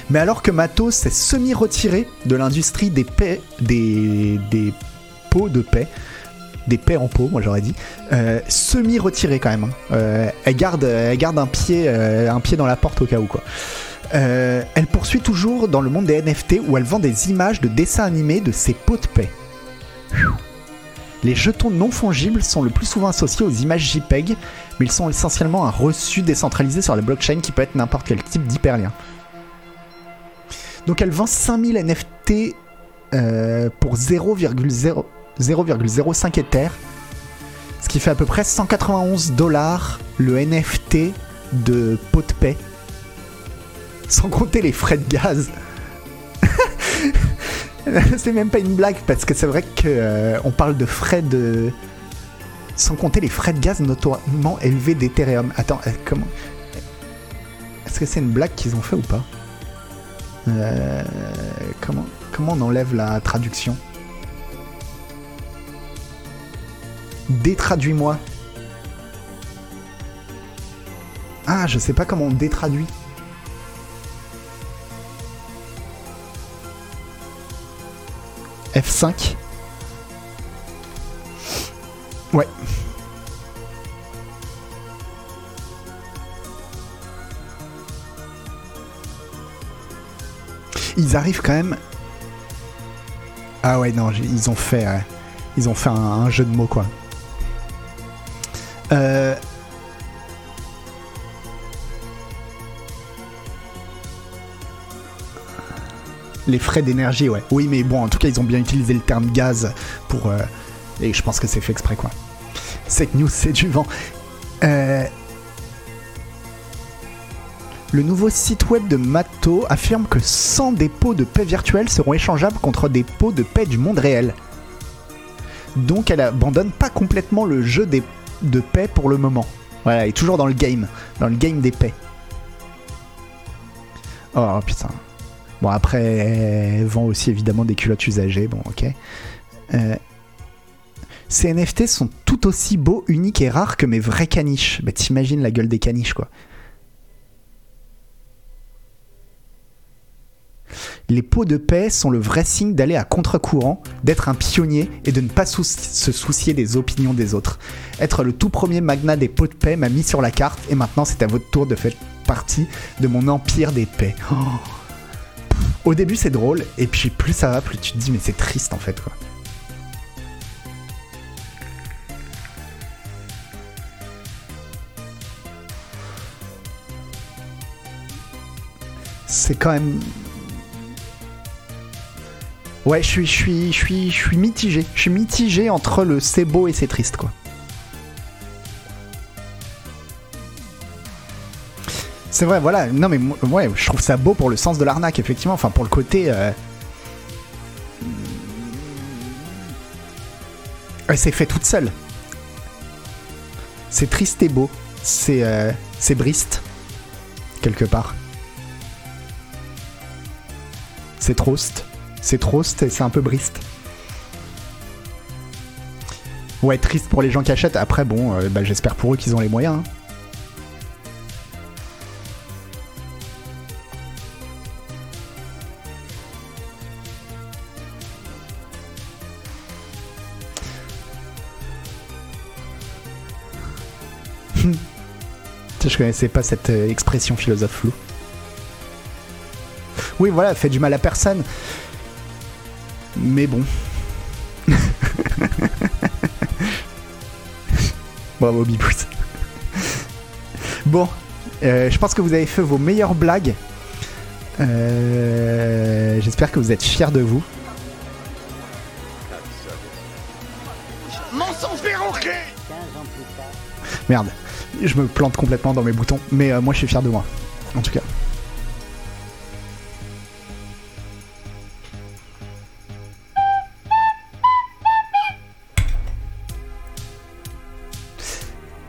Mais alors que Matos s'est semi-retiré de l'industrie des paix, des, des pots de paix, des paix en pot, moi j'aurais dit, euh, semi-retiré quand même. hein. Euh, elle, garde, un pied, un pied dans la porte au cas où quoi. Euh, elle poursuit toujours dans le monde des NFT où elle vend des images de dessins animés de ses pots de paix. Les jetons non fongibles sont le plus souvent associés aux images JPEG, mais ils sont essentiellement un reçu décentralisé sur la blockchain qui peut être n'importe quel type d'hyperlien. Donc elle vend 5000 NFT euh, pour 0,0 0,05 Ether, ce qui fait à peu près 191 dollars le NFT de pot de paix, sans compter les frais de gaz. [LAUGHS] c'est même pas une blague parce que c'est vrai que euh, parle de frais de sans compter les frais de gaz notoirement élevés d'Ethereum. Attends, euh, comment Est-ce que c'est une blague qu'ils ont fait ou pas? Euh, comment, comment on enlève la traduction? Détraduis-moi. Ah, je sais pas comment on détraduit. F5. Ouais. Ils arrivent quand même. Ah ouais, non, ils ont fait, ils ont fait un, un jeu de mots quoi. Euh, Les frais d'énergie, ouais. Oui, mais bon, en tout cas, ils ont bien utilisé le terme gaz pour. euh, Et je pense que c'est fait exprès, quoi. Cette news, c'est du vent. Euh, Le nouveau site web de Mato affirme que 100 dépôts de paix virtuels seront échangeables contre des pots de paix du monde réel. Donc elle abandonne pas complètement le jeu des, de paix pour le moment. Voilà, elle est toujours dans le game, dans le game des paix. Oh putain. Bon après, elle vend aussi évidemment des culottes usagées, bon ok. Euh, ces NFT sont tout aussi beaux, uniques et rares que mes vrais caniches. Bah t'imagines la gueule des caniches quoi. Les pots de paix sont le vrai signe d'aller à contre-courant, d'être un pionnier et de ne pas se soucier des opinions des autres. Être le tout premier magnat des pots de paix m'a mis sur la carte et maintenant c'est à votre tour de faire partie de mon empire des paix. Oh. Au début c'est drôle et puis plus ça va, plus tu te dis mais c'est triste en fait quoi. C'est quand même Ouais, je suis, je suis, je suis, je suis mitigé. Je suis mitigé entre le c'est beau et c'est triste, quoi. C'est vrai, voilà. Non, mais ouais, je trouve ça beau pour le sens de l'arnaque, effectivement. Enfin, pour le côté. euh, Elle fait toute seule. C'est triste et beau. C'est euh, c'est Brist, quelque part. C'est Trost. C'est Trost et c'est un peu Brist. Ouais, triste pour les gens qui achètent. Après, bon, euh, bah, j'espère pour eux qu'ils ont les moyens. hein. Je connaissais pas cette euh, expression philosophe flou. Oui, voilà, fait du mal à personne. Mais bon. [LAUGHS] Bravo, Bibous. Bon, euh, je pense que vous avez fait vos meilleures blagues. Euh, J'espère que vous êtes fiers de vous. Mensonge perroquet 15 ans plus tard, Merde, je me plante complètement dans mes boutons, mais euh, moi je suis fier de moi. En tout cas.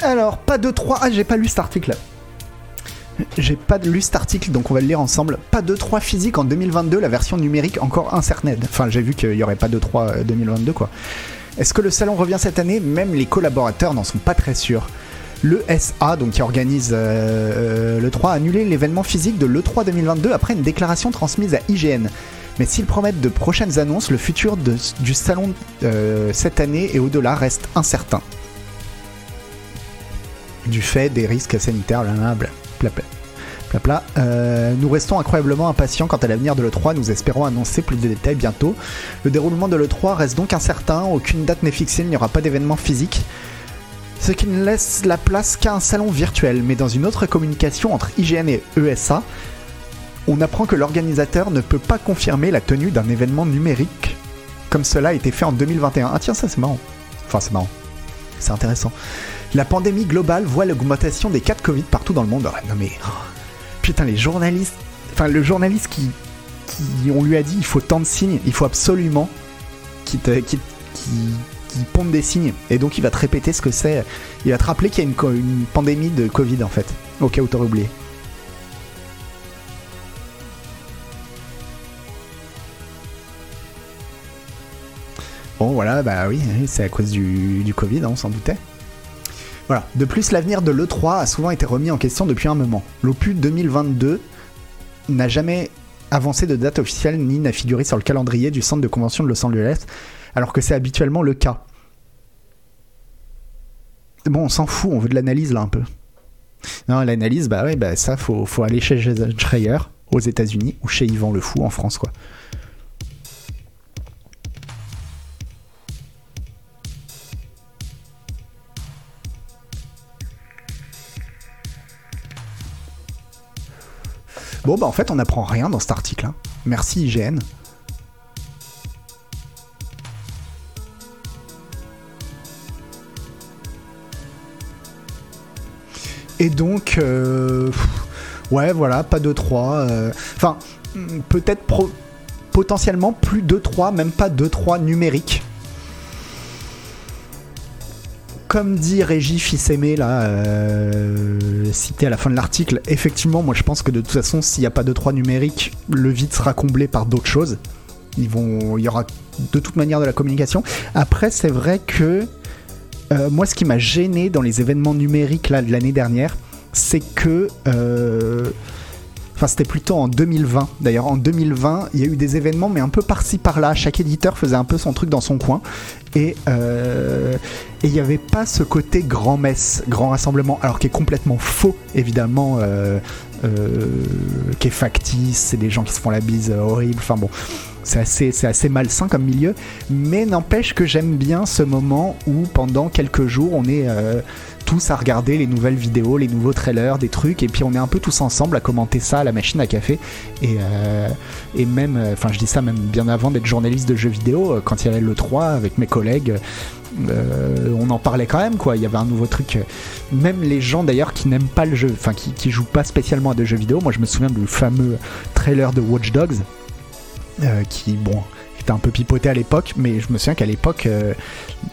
Alors, pas de 3. Ah, j'ai pas lu cet article. J'ai pas lu cet article, donc on va le lire ensemble. Pas de 3 physique en 2022, la version numérique encore incertaine. Enfin, j'ai vu qu'il y aurait pas de 3 2022, quoi. Est-ce que le salon revient cette année? Même les collaborateurs n'en sont pas très sûrs. Le SA, donc qui organise euh, euh, le 3, a annulé l'événement physique de l'E3 2022 après une déclaration transmise à IGN. Mais s'ils promettent de prochaines annonces, le futur du salon euh, cette année et au-delà reste incertain. Du fait des risques sanitaires, blablabla. Blabla. Blabla. Euh, nous restons incroyablement impatients quant à l'avenir de l'E3. Nous espérons annoncer plus de détails bientôt. Le déroulement de l'E3 reste donc incertain. Aucune date n'est fixée. Il n'y aura pas d'événement physique. Ce qui ne laisse la place qu'à un salon virtuel. Mais dans une autre communication entre IGN et ESA, on apprend que l'organisateur ne peut pas confirmer la tenue d'un événement numérique comme cela a été fait en 2021. Ah tiens, ça c'est marrant. Enfin, c'est marrant. C'est intéressant. La pandémie globale voit l'augmentation des cas de Covid partout dans le monde. Ouais, non mais oh, putain, les journalistes, enfin le journaliste qui, on lui a dit il faut tant de signes, il faut absolument qu'il te, qu'il ponde des signes. Et donc il va te répéter ce que c'est. Il va te rappeler qu'il y a une, pandémie de Covid en fait, au cas où t'aurais oublié. Bon voilà, bah oui, c'est à cause du, du Covid, hein, on s'en doutait. Voilà. De plus, l'avenir de l'E3 a souvent été remis en question depuis un moment. L'Opus 2022 n'a jamais avancé de date officielle ni n'a figuré sur le calendrier du centre de convention de Los Angeles, alors que c'est habituellement le cas. Bon, on s'en fout, on veut de l'analyse là un peu. Non, l'analyse, bah ouais, bah ça, faut, faut aller chez Jason Schreier aux États-Unis ou chez Yvan Le Fou en France, quoi. Bon, bah en fait, on n'apprend rien dans cet article. hein. Merci IGN. Et donc, euh, ouais, voilà, pas 2-3. Enfin, hmm, peut-être pro- potentiellement plus 2-3, même pas 2-3 numérique. Comme dit Régis Fils-Aimé, là, euh, cité à la fin de l'article, effectivement, moi je pense que de toute façon, s'il n'y a pas de 3 numérique, le vide sera comblé par d'autres choses. Il y aura de toute manière de la communication. Après, c'est vrai que euh, moi, ce qui m'a gêné dans les événements numériques de l'année dernière, c'est que. euh, Enfin, c'était plutôt en 2020. D'ailleurs, en 2020, il y a eu des événements, mais un peu par-ci par-là. Chaque éditeur faisait un peu son truc dans son coin. Et euh, et il n'y avait pas ce côté grand-messe, grand rassemblement, alors qui est complètement faux, évidemment, qui est factice, c'est des gens qui se font la bise horrible, enfin bon, c'est assez, malsain comme milieu, mais n'empêche que j'aime bien ce moment où pendant quelques jours on est euh, tous à regarder les nouvelles vidéos, les nouveaux trailers, des trucs, et puis on est un peu tous ensemble à commenter ça à la machine à café, et, euh, même, euh, enfin je dis ça même bien avant d'être journaliste de jeux vidéo, quand il y avait le 3 avec mes collègues, on en parlait quand même quoi. Il y avait un nouveau truc même les gens d'ailleurs qui n'aiment pas le jeu enfin qui, qui jouent pas spécialement à des jeux vidéo. Moi je me souviens du fameux trailer de Watch Dogs euh, qui bon était un peu pipoté à l'époque mais je me souviens qu'à l'époque euh,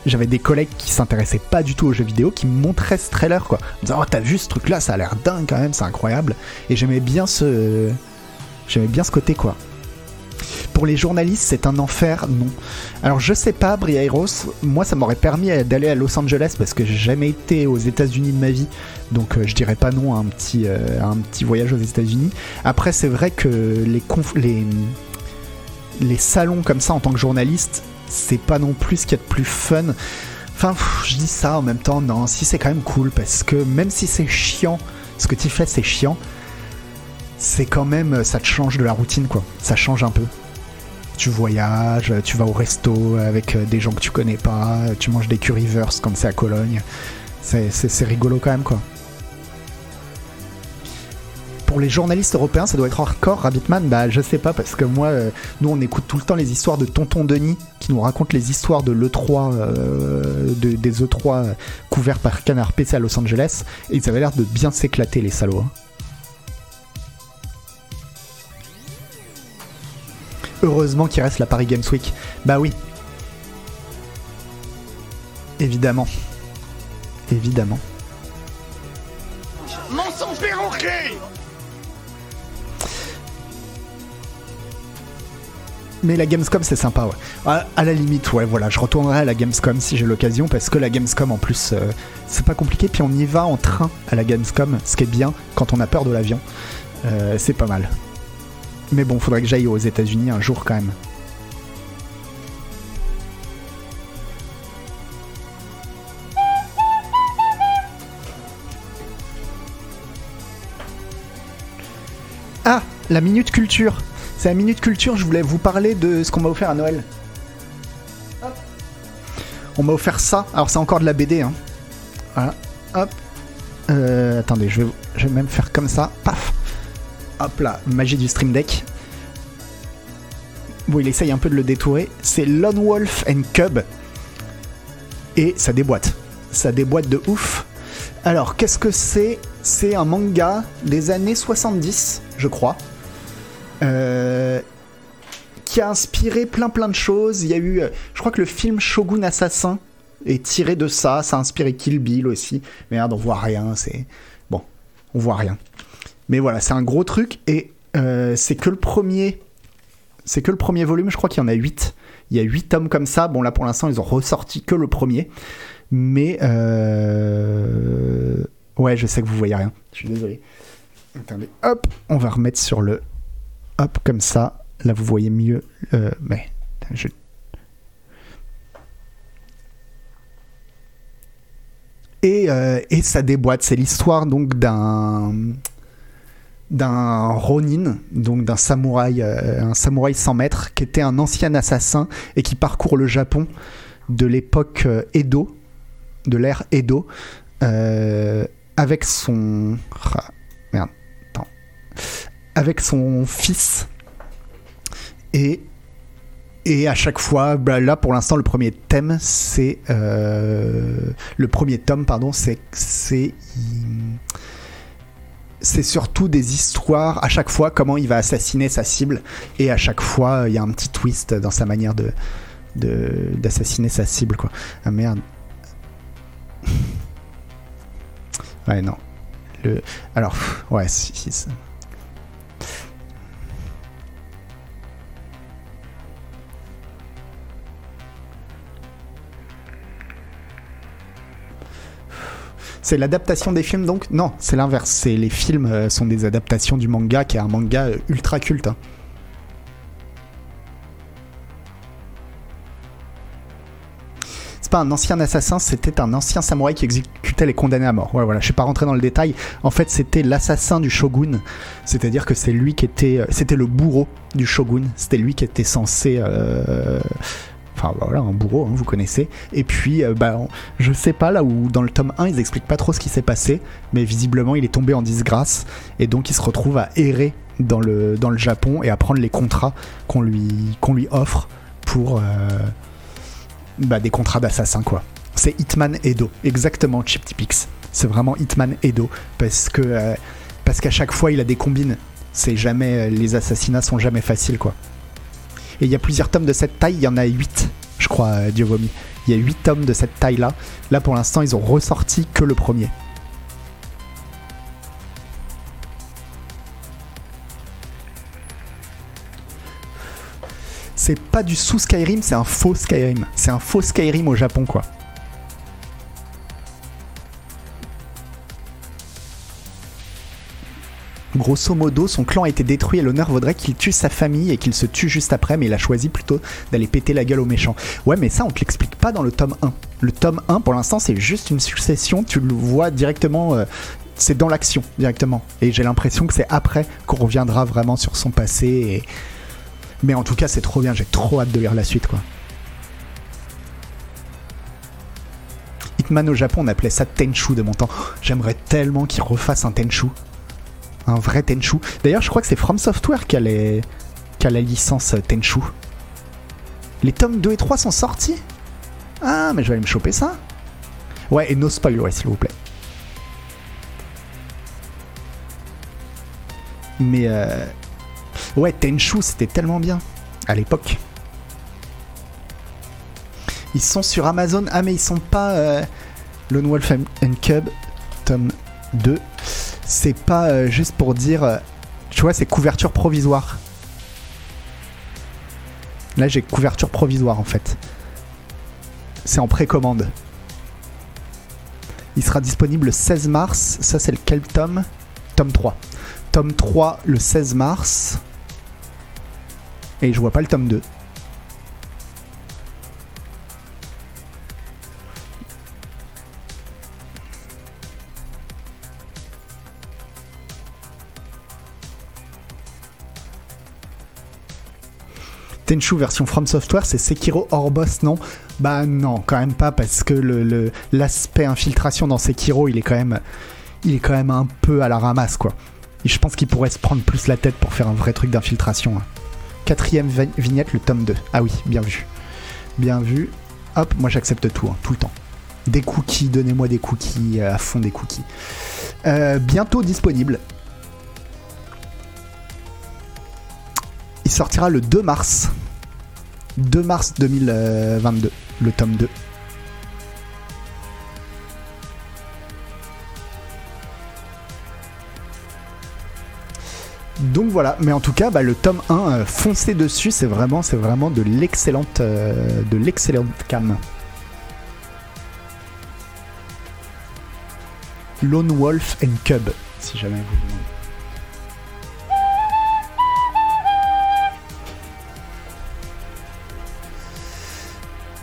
j'avais des collègues qui s'intéressaient pas du tout aux jeux vidéo qui me montraient ce trailer quoi. En disant oh t'as vu ce truc là ça a l'air dingue quand même c'est incroyable. Et j'aimais bien ce j'aimais bien ce côté quoi. Pour les journalistes, c'est un enfer, non. Alors je sais pas, Briairos, moi ça m'aurait permis d'aller à Los Angeles parce que j'ai jamais été aux États-Unis de ma vie, donc euh, je dirais pas non à un petit, un petit voyage aux États-Unis. Après, c'est vrai que les, les, les salons comme ça en tant que journaliste, c'est pas non plus ce qu'il y a de plus fun. Enfin, je dis ça en même temps, non, si c'est quand même cool parce que même si c'est chiant, ce que tu fais c'est chiant, c'est quand même, ça te change de la routine, quoi. Ça change un peu. Tu voyages, tu vas au resto avec des gens que tu connais pas, tu manges des currywurst comme c'est à Cologne. C'est rigolo quand même, quoi. Pour les journalistes européens, ça doit être hardcore, Rabbitman Bah, je sais pas, parce que moi, euh, nous, on écoute tout le temps les histoires de Tonton Denis, qui nous raconte les histoires de l'E3, euh, de- des E3 couverts par Canard PC à Los Angeles, et ils avaient l'air de bien s'éclater, les salauds. hein. Heureusement qu'il reste la Paris Games Week. Bah oui. Évidemment. Évidemment. Mensonge perroquet Mais la Gamescom, c'est sympa, ouais. À, la limite, ouais, voilà, je retournerai à la Gamescom si j'ai l'occasion, parce que la Gamescom, en plus, euh, c'est pas compliqué, puis on y va en train à la Gamescom, ce qui est bien quand on a peur de l'avion. Euh, c'est pas mal. Mais bon, faudrait que j'aille aux États-Unis un jour quand même. Ah, la minute culture. C'est la minute culture, je voulais vous parler de ce qu'on m'a offert à Noël. Hop. On m'a offert ça. Alors c'est encore de la BD, hein. Voilà. Hop. Euh, attendez, je vais, je vais même faire comme ça. Paf. Hop là, magie du Stream Deck. Bon, il essaye un peu de le détourer. C'est Lone Wolf and Cub. Et ça déboîte. Ça déboîte de ouf. Alors, qu'est-ce que c'est? C'est un manga des années 70, je crois. Euh, qui a inspiré plein plein de choses. Il y a eu, euh, je crois que le film Shogun Assassin est tiré de ça. Ça a inspiré Kill Bill aussi. Merde, on voit rien. C'est bon, on voit rien. Mais voilà, c'est un gros truc et euh, c'est que le premier. C'est que le premier volume. Je crois qu'il y en a 8 Il y a 8 tomes comme ça. Bon là pour l'instant ils ont ressorti que le premier. Mais ouais, je sais que vous voyez rien. Je suis désolé. Attendez, hop, on va remettre sur le hop comme ça. Là, vous voyez mieux. euh, mais je... et, euh, et ça déboîte. C'est l'histoire donc d'un d'un Ronin, donc d'un samouraï, euh, un samouraï sans maître, qui était un ancien assassin et qui parcourt le Japon de l'époque Edo, de l'ère Edo, avec son ah, merde, attends, avec son fils et et à chaque fois, bah, là pour l'instant le premier thème c'est euh, le premier tome pardon c'est c'est c'est surtout des histoires à chaque fois comment il va assassiner sa cible et à chaque fois il y a un petit twist dans sa manière de d'assassiner sa cible quoi. Ah merde. [LAUGHS] ouais non. Le alors ouais si, si, C'est l'adaptation des films donc Non, c'est l'inverse. C'est les films euh, sont des adaptations du manga qui est un manga euh, ultra culte. C'est pas un ancien assassin, c'était un ancien samouraï qui exécutait les condamnés à mort. Ouais, voilà, je suis pas rentré dans le détail. En fait, c'était l'assassin du shogun, c'est-à-dire que c'est lui qui était, euh, c'était le bourreau du shogun. C'était lui qui était censé, enfin voilà, un bourreau, hein, vous connaissez. Et puis, euh, bah, je sais pas là où dans le tome 1 ils expliquent pas trop ce qui s'est passé, mais visiblement il est tombé en disgrâce et donc il se retrouve à errer dans le Japon et à prendre les contrats qu'on lui offre pour euh, bah, des contrats d'assassin quoi. C'est Hitman Edo, exactement Chip Tipix. C'est vraiment Hitman Edo parce que euh, qu'à chaque fois il a des combines. C'est jamais les assassinats sont jamais faciles quoi. Et il y a plusieurs tomes de cette taille, il y en a 8, je crois, euh, Dieu vomi. Il y a 8 tomes de cette taille-là. Là, pour l'instant, ils ont ressorti que le premier. C'est pas du sous Skyrim, c'est un faux Skyrim. C'est un faux Skyrim au Japon, quoi. Grosso modo, son clan a été détruit et l'honneur vaudrait qu'il tue sa famille et qu'il se tue juste après, mais il a choisi plutôt d'aller péter la gueule aux méchants. Ouais, mais ça, on te l'explique pas dans le tome 1. Le tome 1, pour l'instant, c'est juste une succession, tu le vois directement. euh, c'est dans l'action directement. Et j'ai l'impression que c'est après qu'on reviendra vraiment sur son passé. Mais en tout cas, c'est trop bien. J'ai trop hâte de lire la suite, quoi. Hitman au Japon, on appelait ça Tenchu de mon temps. J'aimerais tellement qu'ils refassent un Tenchu. Un vrai Tenchu. D'ailleurs, je crois que c'est From Software qui a, les... qui la licence euh, Tenchu. Les tomes 2 et 3 sont sortis? Ah, mais je vais aller me choper ça. Ouais, et no spoil, s'il vous plaît. Mais euh... ouais, Tenchu, c'était tellement bien à l'époque. Ils sont sur Amazon. Ah, mais ils sont pas euh, Lone Wolf and Cub, tome 2. C'est pas euh, juste pour dire. euh, tu vois, c'est couverture provisoire. Là, j'ai couverture provisoire en fait. C'est en précommande. Il sera disponible le 16 mars. Ça, c'est lequel tome Tome 3. Tome 3 le 16 mars. Et je vois pas le tome 2. Tenchu version From Software, c'est Sekiro hors boss, non? Bah non, quand même pas, parce que l'aspect infiltration dans Sekiro, il est quand même, il est quand même un peu à la ramasse, quoi. Et je pense qu'il pourrait se prendre plus la tête pour faire un vrai truc d'infiltration. hein. Quatrième vi- vignette, le tome 2. Ah oui, bien vu. Bien vu. Hop, moi j'accepte tout, hein, tout le temps. Des cookies, donnez-moi des cookies, euh, à fond des cookies. Euh, bientôt disponible. Il sortira le 2 mars. 2 mars 2022, le tome 2. Donc voilà, mais en tout cas, bah, le tome 1, euh, foncez dessus, c'est vraiment, c'est vraiment de l'excellente, euh, de l'excellente cam. Lone Wolf and Cub, si jamais vous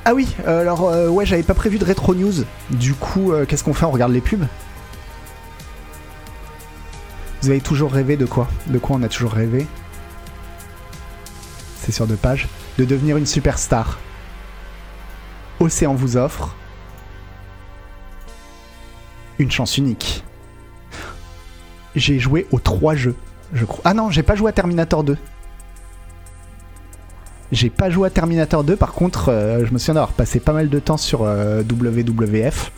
Ah oui, euh, alors euh, ouais, j'avais pas prévu de rétro news. Du coup, euh, qu'est-ce qu'on fait? On regarde les pubs? Vous avez toujours rêvé de quoi? De quoi on a toujours rêvé? C'est sur deux pages. De devenir une superstar. Océan vous offre une chance unique. J'ai joué aux trois jeux, je crois. Ah non, j'ai pas joué à Terminator 2. J'ai pas joué à Terminator 2, par contre, euh, je me souviens d'avoir passé pas mal de temps sur euh, WWF.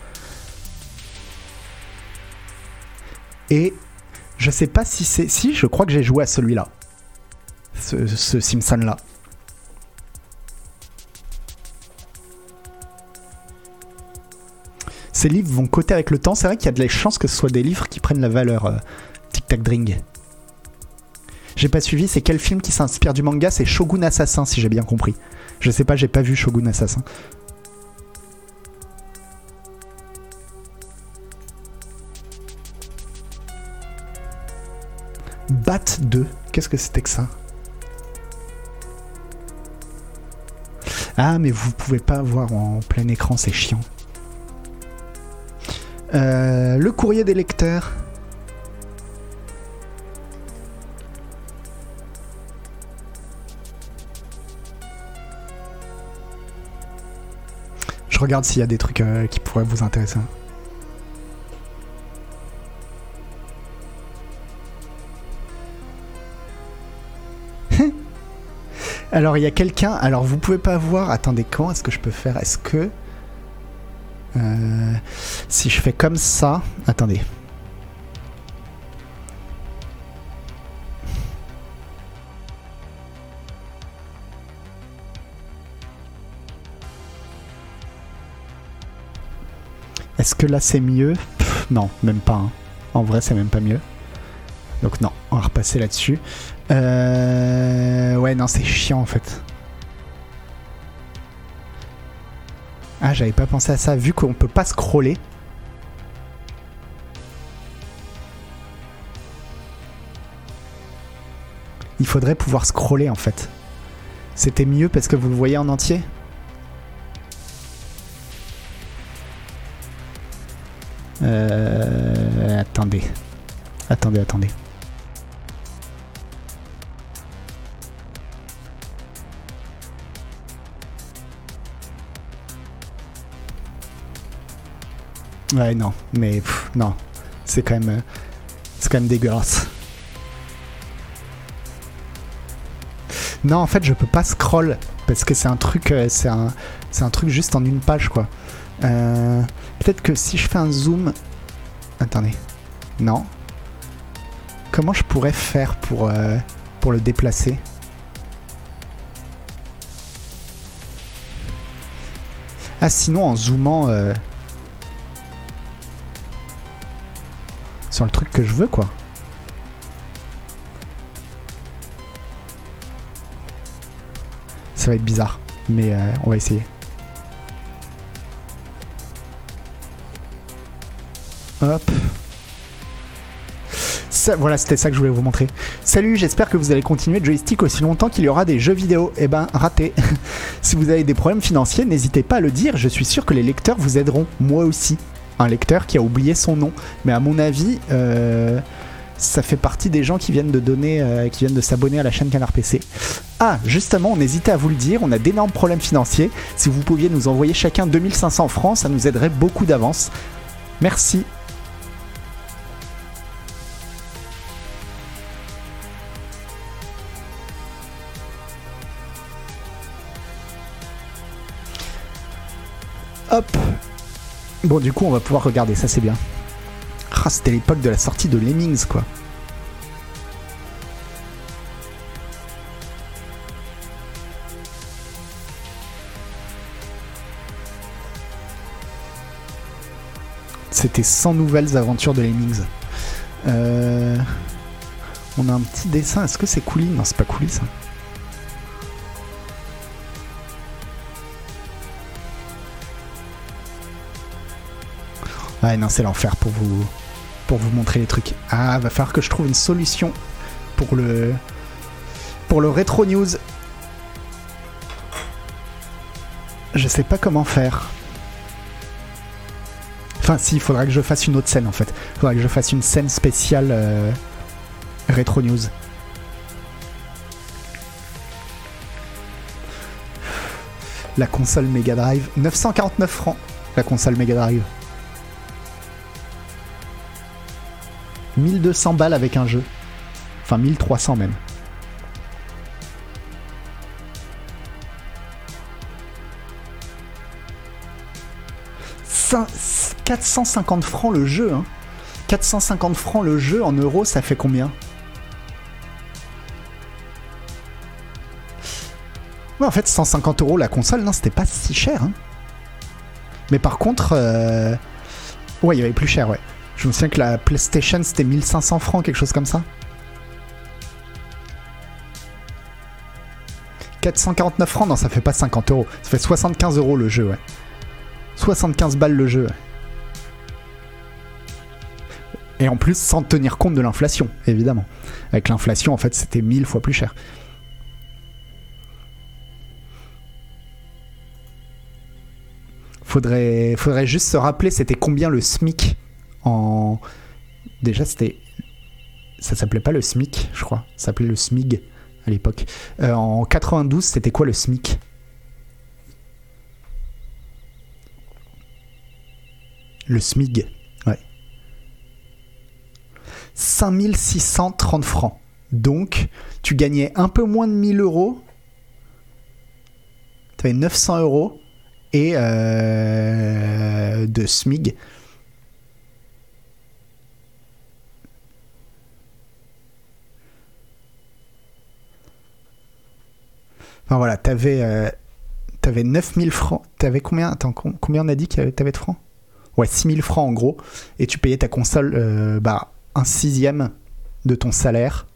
Et je sais pas si c'est. Si, je crois que j'ai joué à celui-là. Ce, Simpson-là. Ces livres vont coter avec le temps. C'est vrai qu'il y a de la chance que ce soit des livres qui prennent la valeur euh, Tic Tac Drink. J'ai pas suivi, c'est quel film qui s'inspire du manga? C'est Shogun Assassin, si j'ai bien compris. Je sais pas, j'ai pas vu Shogun Assassin. Bat 2, qu'est-ce que c'était que ça? Ah, mais vous pouvez pas voir en plein écran, c'est chiant. Euh, le courrier des lecteurs. Regarde s'il y a des trucs euh, qui pourraient vous intéresser. [LAUGHS] alors il y a quelqu'un. Alors vous pouvez pas voir. Attendez, comment est-ce que je peux faire? Est-ce que euh, si je fais comme ça, attendez. Est-ce que là c'est mieux Non, même pas. hein. En vrai, c'est même pas mieux. Donc non, on va repasser là-dessus. Euh... Ouais, non, c'est chiant en fait. Ah, j'avais pas pensé à ça. Vu qu'on peut pas scroller. Il faudrait pouvoir scroller en fait. C'était mieux parce que vous le voyez en entier? Euh, attendez. Attendez, attendez. Ouais, non, mais non. C'est quand même. euh, C'est quand même dégueulasse. Non, en fait, je peux pas scroll parce que c'est un truc, euh, c'est un, c'est un truc juste en une page, quoi. Euh, Peut-être que si je fais un zoom, attendez, non. Comment je pourrais faire pour euh, pour le déplacer? Ah, sinon en zoomant euh, sur le truc que je veux, quoi. Ça va être bizarre, mais euh, on va essayer. Voilà, c'était ça que je voulais vous montrer. Salut, j'espère que vous allez continuer joystick aussi longtemps qu'il y aura des jeux vidéo. Eh ben, raté. [LAUGHS] si vous avez des problèmes financiers, n'hésitez pas à le dire. Je suis sûr que les lecteurs vous aideront. Moi aussi. Un lecteur qui a oublié son nom. Mais à mon avis, euh, ça fait partie des gens qui viennent de donner, euh, qui viennent de s'abonner à la chaîne Canard PC. Ah, justement, on hésitait à vous le dire, on a d'énormes problèmes financiers. Si vous pouviez nous envoyer chacun 2500 francs, ça nous aiderait beaucoup d'avance. Merci. Hop. Bon, du coup, on va pouvoir regarder, ça c'est bien. Ah, c'était l'époque de la sortie de Lemmings, quoi. C'était 100 nouvelles aventures de Lemmings. Euh, On a un petit dessin. Est-ce que c'est Couli Non, c'est pas Couli ça. Ouais, non, c'est l'enfer pour vous, pour vous montrer les trucs. Ah, va falloir que je trouve une solution pour le, pour le rétro news. Je sais pas comment faire. Enfin, si, il faudra que je fasse une autre scène en fait. Il faudra que je fasse une scène spéciale euh, rétro news. La console Mega Drive, 949 francs. La console Mega Drive. 1200 balles avec un jeu. Enfin 1300 même. Cin- 450 francs le jeu. Hein. 450 francs le jeu en euros, ça fait combien? Ouais, en fait, 150 euros la console, non, c'était pas si cher. hein. Mais par contre, euh, ouais, il y avait plus cher, ouais. Je me souviens que la PlayStation c'était 1500 francs, quelque chose comme ça. 449 francs, non, ça fait pas 50 euros. Ça fait 75 euros le jeu, ouais. 75 balles le jeu. Et en plus, sans tenir compte de l'inflation, évidemment. Avec l'inflation, en fait, c'était 1000 fois plus cher. Faudrait, faudrait juste se rappeler, c'était combien le SMIC Déjà, c'était. Ça s'appelait pas le SMIC, je crois. Ça s'appelait le SMIG à l'époque. Euh, en 92, c'était quoi le SMIC Le SMIG, ouais. 5630 francs. Donc, tu gagnais un peu moins de 1000 euros. Tu avais 900 euros et euh, de SMIG. Enfin voilà, t'avais euh, t'avais 9000 francs. T'avais combien? Attends, com- combien on a dit que t'avais de francs? Ouais, 6000 francs en gros. Et tu payais ta console euh, bah, un sixième de ton salaire.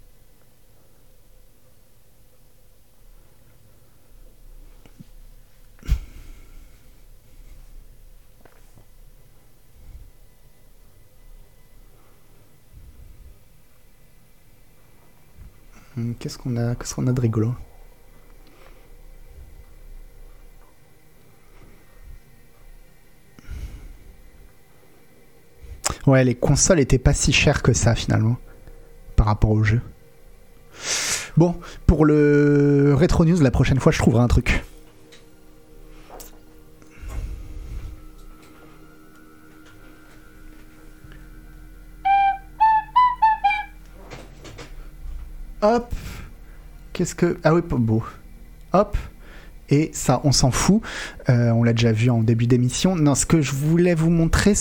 Hum, Qu'est-ce qu'on a, qu'est-ce qu'on a de rigolo? Ouais, les consoles étaient pas si chères que ça finalement par rapport au jeu. Bon, pour le Retro News, la prochaine fois, je trouverai un truc. Hop. Qu'est-ce que. Ah oui, beau. Hop. Et ça, on s'en fout. Euh, on l'a déjà vu en début d'émission. Non, ce que je voulais vous montrer,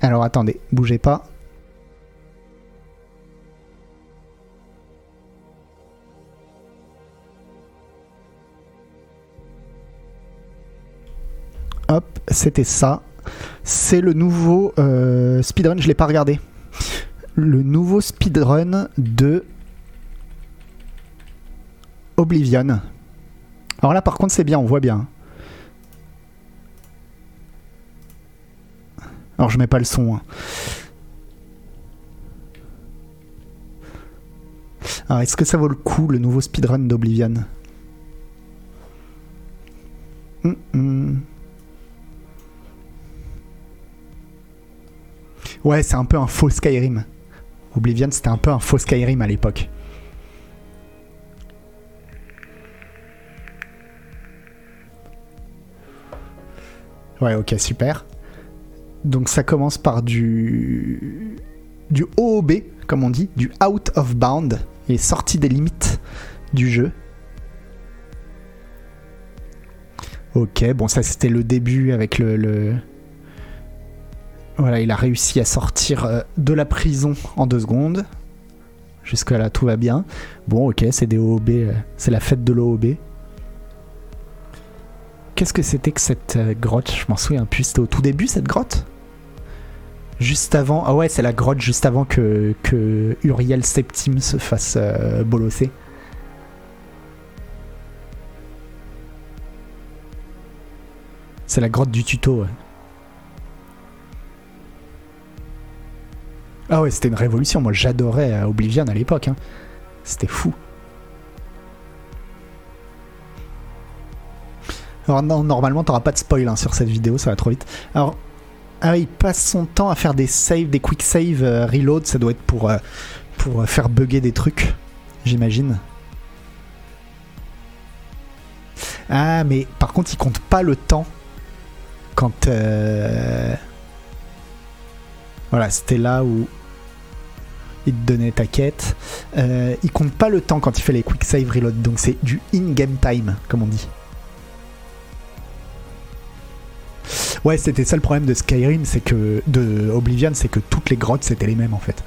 Alors attendez, bougez pas. Hop, c'était ça. C'est le nouveau euh, speedrun, je l'ai pas regardé. Le nouveau speedrun de Oblivion. Alors là par contre c'est bien, on voit bien. Alors je mets pas le son. hein. Alors est-ce que ça vaut le coup le nouveau speedrun d'Oblivion? Hum, hum. Ouais, c'est un peu un faux Skyrim. Oblivion, c'était un peu un faux Skyrim à l'époque. Ouais, ok, super. Donc ça commence par du du OOB, comme on dit, du out of bound, et sorti des limites du jeu. Ok, bon ça c'était le début avec le, le- Voilà, il a réussi à sortir euh, de la prison en deux secondes. Jusque là tout va bien. Bon ok, c'est des OOB, euh, c'est la fête de l'OOB. Qu'est-ce que c'était que cette euh, grotte? Je m'en souviens plus, c'était au tout début cette grotte? Juste avant, ah ouais, c'est la grotte juste avant que, Uriel Septime se fasse euh, bolosser. C'est la grotte du tuto. Ah ouais, c'était une révolution. Moi, j'adorais euh, Oblivion à l'époque. hein. C'était fou. Alors non, normalement, t'auras pas de spoil hein, sur cette vidéo, ça va trop vite. Alors, ah il passe son temps à faire des saves, des quick save euh, reload. Ça doit être pour, euh, pour euh, faire bugger des trucs, j'imagine. Ah, mais par contre, il compte pas le temps quand. euh, Voilà, c'était là où il te donnait ta quête. Il compte pas le temps quand il fait les quick save reload, donc c'est du in-game time, comme on dit. Ouais, c'était ça le problème de Skyrim, c'est que de Oblivion, c'est que toutes les grottes c'était les mêmes en fait.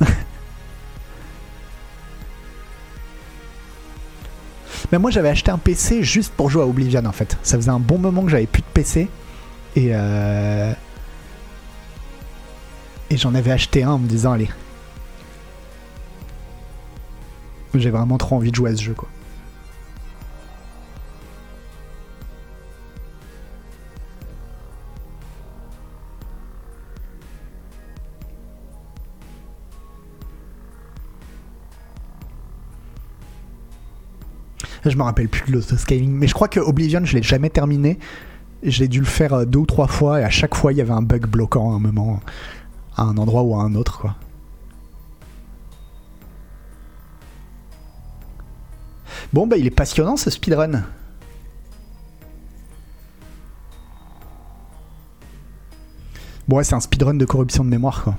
[LAUGHS] Mais moi j'avais acheté un PC juste pour jouer à Oblivion en fait. Ça faisait un bon moment que j'avais plus de PC et euh... et j'en avais acheté un en me disant allez. J'ai vraiment trop envie de jouer à ce jeu quoi. Je me rappelle plus de l'autoscaling, mais je crois que Oblivion, je l'ai jamais terminé. J'ai dû le faire euh, deux ou trois fois et à chaque fois il y avait un bug bloquant à un moment, à un endroit ou à un autre quoi. Bon bah il est passionnant ce speedrun. Bon ouais c'est un speedrun de corruption de mémoire quoi.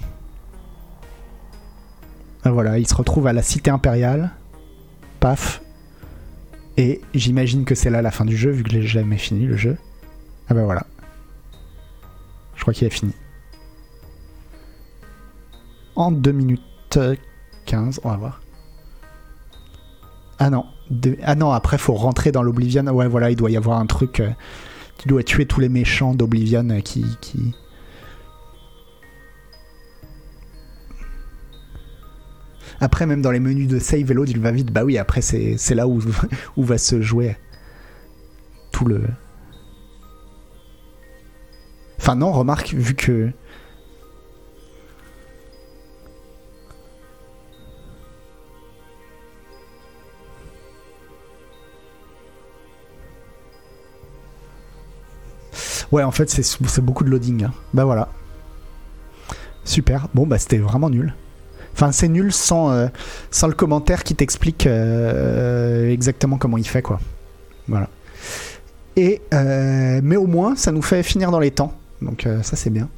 Ah, voilà, il se retrouve à la cité impériale. Paf, et j'imagine que c'est là la fin du jeu, vu que j'ai jamais fini le jeu. Ah bah voilà. Je crois qu'il est fini. En 2 minutes 15, on va voir. Ah non. Ah non, après faut rentrer dans l'Oblivion. Ouais voilà, il doit y avoir un truc. euh, Tu dois tuer tous les méchants d'Oblivion euh, qui, qui... Après, même dans les menus de save et load, il va vite. Bah oui, après, c'est c'est là où, [LAUGHS] où va se jouer tout le. Enfin, non, remarque, vu que. Ouais, en fait, c'est beaucoup de loading. hein. Bah voilà. Super. Bon, bah c'était vraiment nul. Enfin, c'est nul sans, euh, le commentaire qui t'explique euh, exactement comment il fait, quoi. Voilà. Et, euh, mais au moins, ça nous fait finir dans les temps. Donc euh, ça, c'est bien.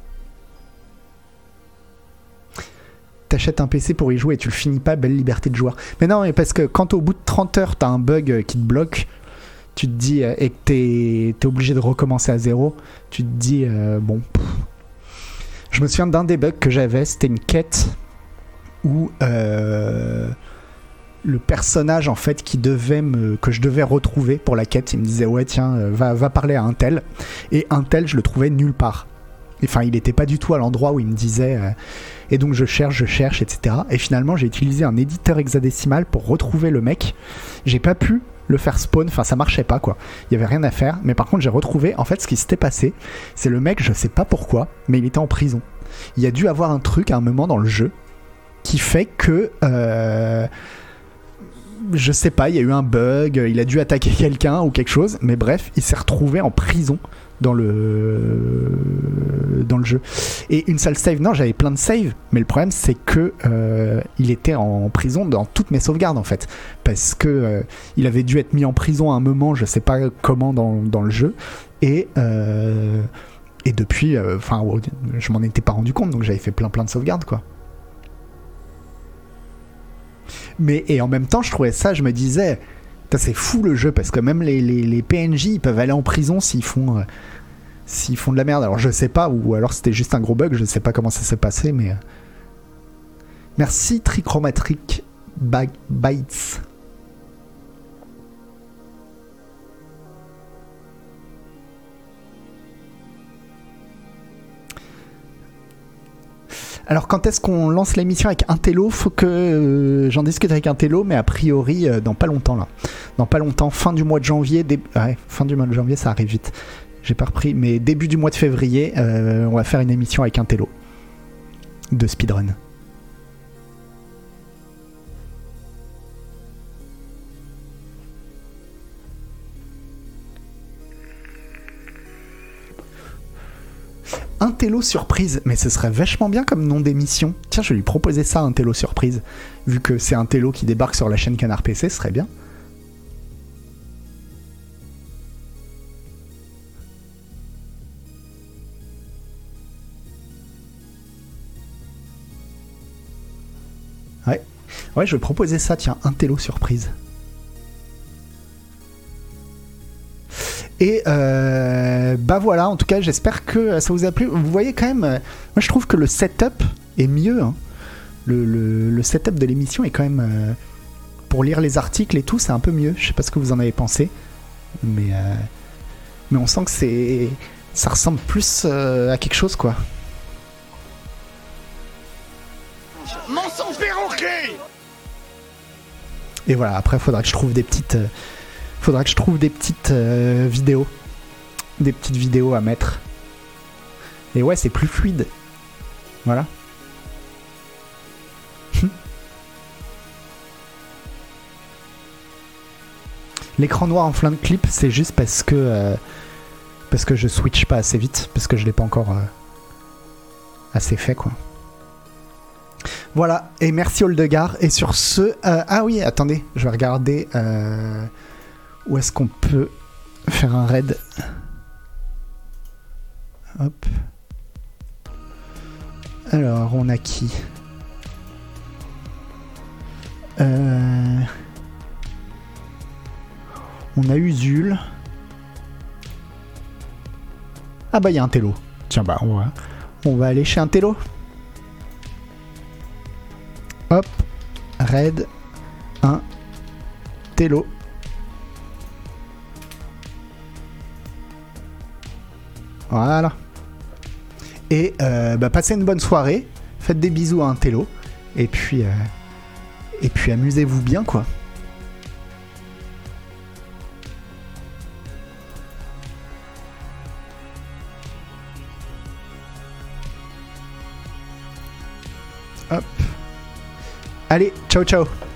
T'achètes un PC pour y jouer et tu le finis pas, belle liberté de joueur. Mais non, parce que quand au bout de 30 heures, t'as un bug euh, qui te bloque, tu te dis, euh, et que t'es es obligé de recommencer à zéro, tu te dis, euh, bon. Je me souviens d'un des bugs que j'avais, c'était une quête où euh, le personnage en fait qui devait me que je devais retrouver pour la quête, il me disait ouais tiens va va parler à un tel et un tel je le trouvais nulle part. Enfin il n'était pas du tout à l'endroit où il me disait et donc je cherche je cherche etc. Et finalement j'ai utilisé un éditeur hexadécimal pour retrouver le mec. J'ai pas pu le faire spawn, enfin ça marchait pas quoi. Il y avait rien à faire, mais par contre j'ai retrouvé en fait ce qui s'était passé, c'est le mec, je sais pas pourquoi, mais il était en prison. Il y a dû avoir un truc à un moment dans le jeu qui fait que euh, je sais pas, il y a eu un bug, il a dû attaquer [LAUGHS] quelqu'un ou quelque chose, mais bref, il s'est retrouvé en prison dans le dans le jeu. Et une seule save, non, j'avais plein de saves, mais le problème c'est que euh, il était en prison dans toutes mes sauvegardes en fait, parce que euh, il avait dû être mis en prison à un moment, je sais pas comment dans, dans le jeu, et euh, et depuis, enfin, je m'en étais pas rendu compte, donc j'avais fait plein plein de sauvegardes quoi. Mais et en même temps, je trouvais ça, je me disais, c'est fou le jeu parce que même les, PNJ ils peuvent aller en prison s'ils font euh, s'ils font de la merde. Alors je sais pas ou alors c'était juste un gros bug, je sais pas comment ça s'est passé, mais euh. merci Trichromatric Bytes. Alors quand est-ce qu'on lance l'émission avec un télo Faut que euh, j'en discute avec un télo, mais a priori dans pas longtemps là. Dans pas longtemps, fin du mois de janvier, fin du mois de janvier, ça arrive vite. J'ai pas repris, mais début du mois de février, euh, on va faire une émission avec un télo de speedrun. Un télo surprise, mais ce serait vachement bien comme nom d'émission. Tiens, je vais lui proposer ça, un télo surprise. Vu que c'est un télo qui débarque sur la chaîne Canard PC, ce serait bien. Ouais. Je vais proposer ça, tiens, un télo surprise. Et euh, bah voilà, en tout cas, j'espère que ça vous a plu. Vous voyez quand même, euh, moi je trouve que le setup est mieux. hein. Le, setup de l'émission est quand même. euh, pour lire les articles et tout, c'est un peu mieux. Je sais pas ce que vous en avez pensé. Mais, euh, mais on sent que c'est. Ça ressemble plus euh, à quelque chose, quoi. Mensonge perroquet Et voilà, après, faudra que je trouve des petites. euh, faudra que je trouve des petites euh, vidéos. Des petites vidéos à mettre. Et ouais, c'est plus fluide. Voilà. [LAUGHS] L'écran noir en fin de clip, c'est juste parce que. euh, parce que je switch pas assez vite. Parce que je l'ai pas encore. assez fait, quoi. Voilà, et merci Oldegard. Et sur ce. euh, ah oui, attendez, je vais regarder euh, où est-ce qu'on peut faire un raid. Hop. Alors, on a qui? Euh, On a Usul. Ah bah, il y a un télo. Tiens, bah, on va, on va aller chez un télo. Hop, raid 1 télo. Voilà. Et euh, bah, passez une bonne soirée, faites des bisous à un télo, et puis, euh, et puis amusez-vous bien quoi. Allez, ciao ciao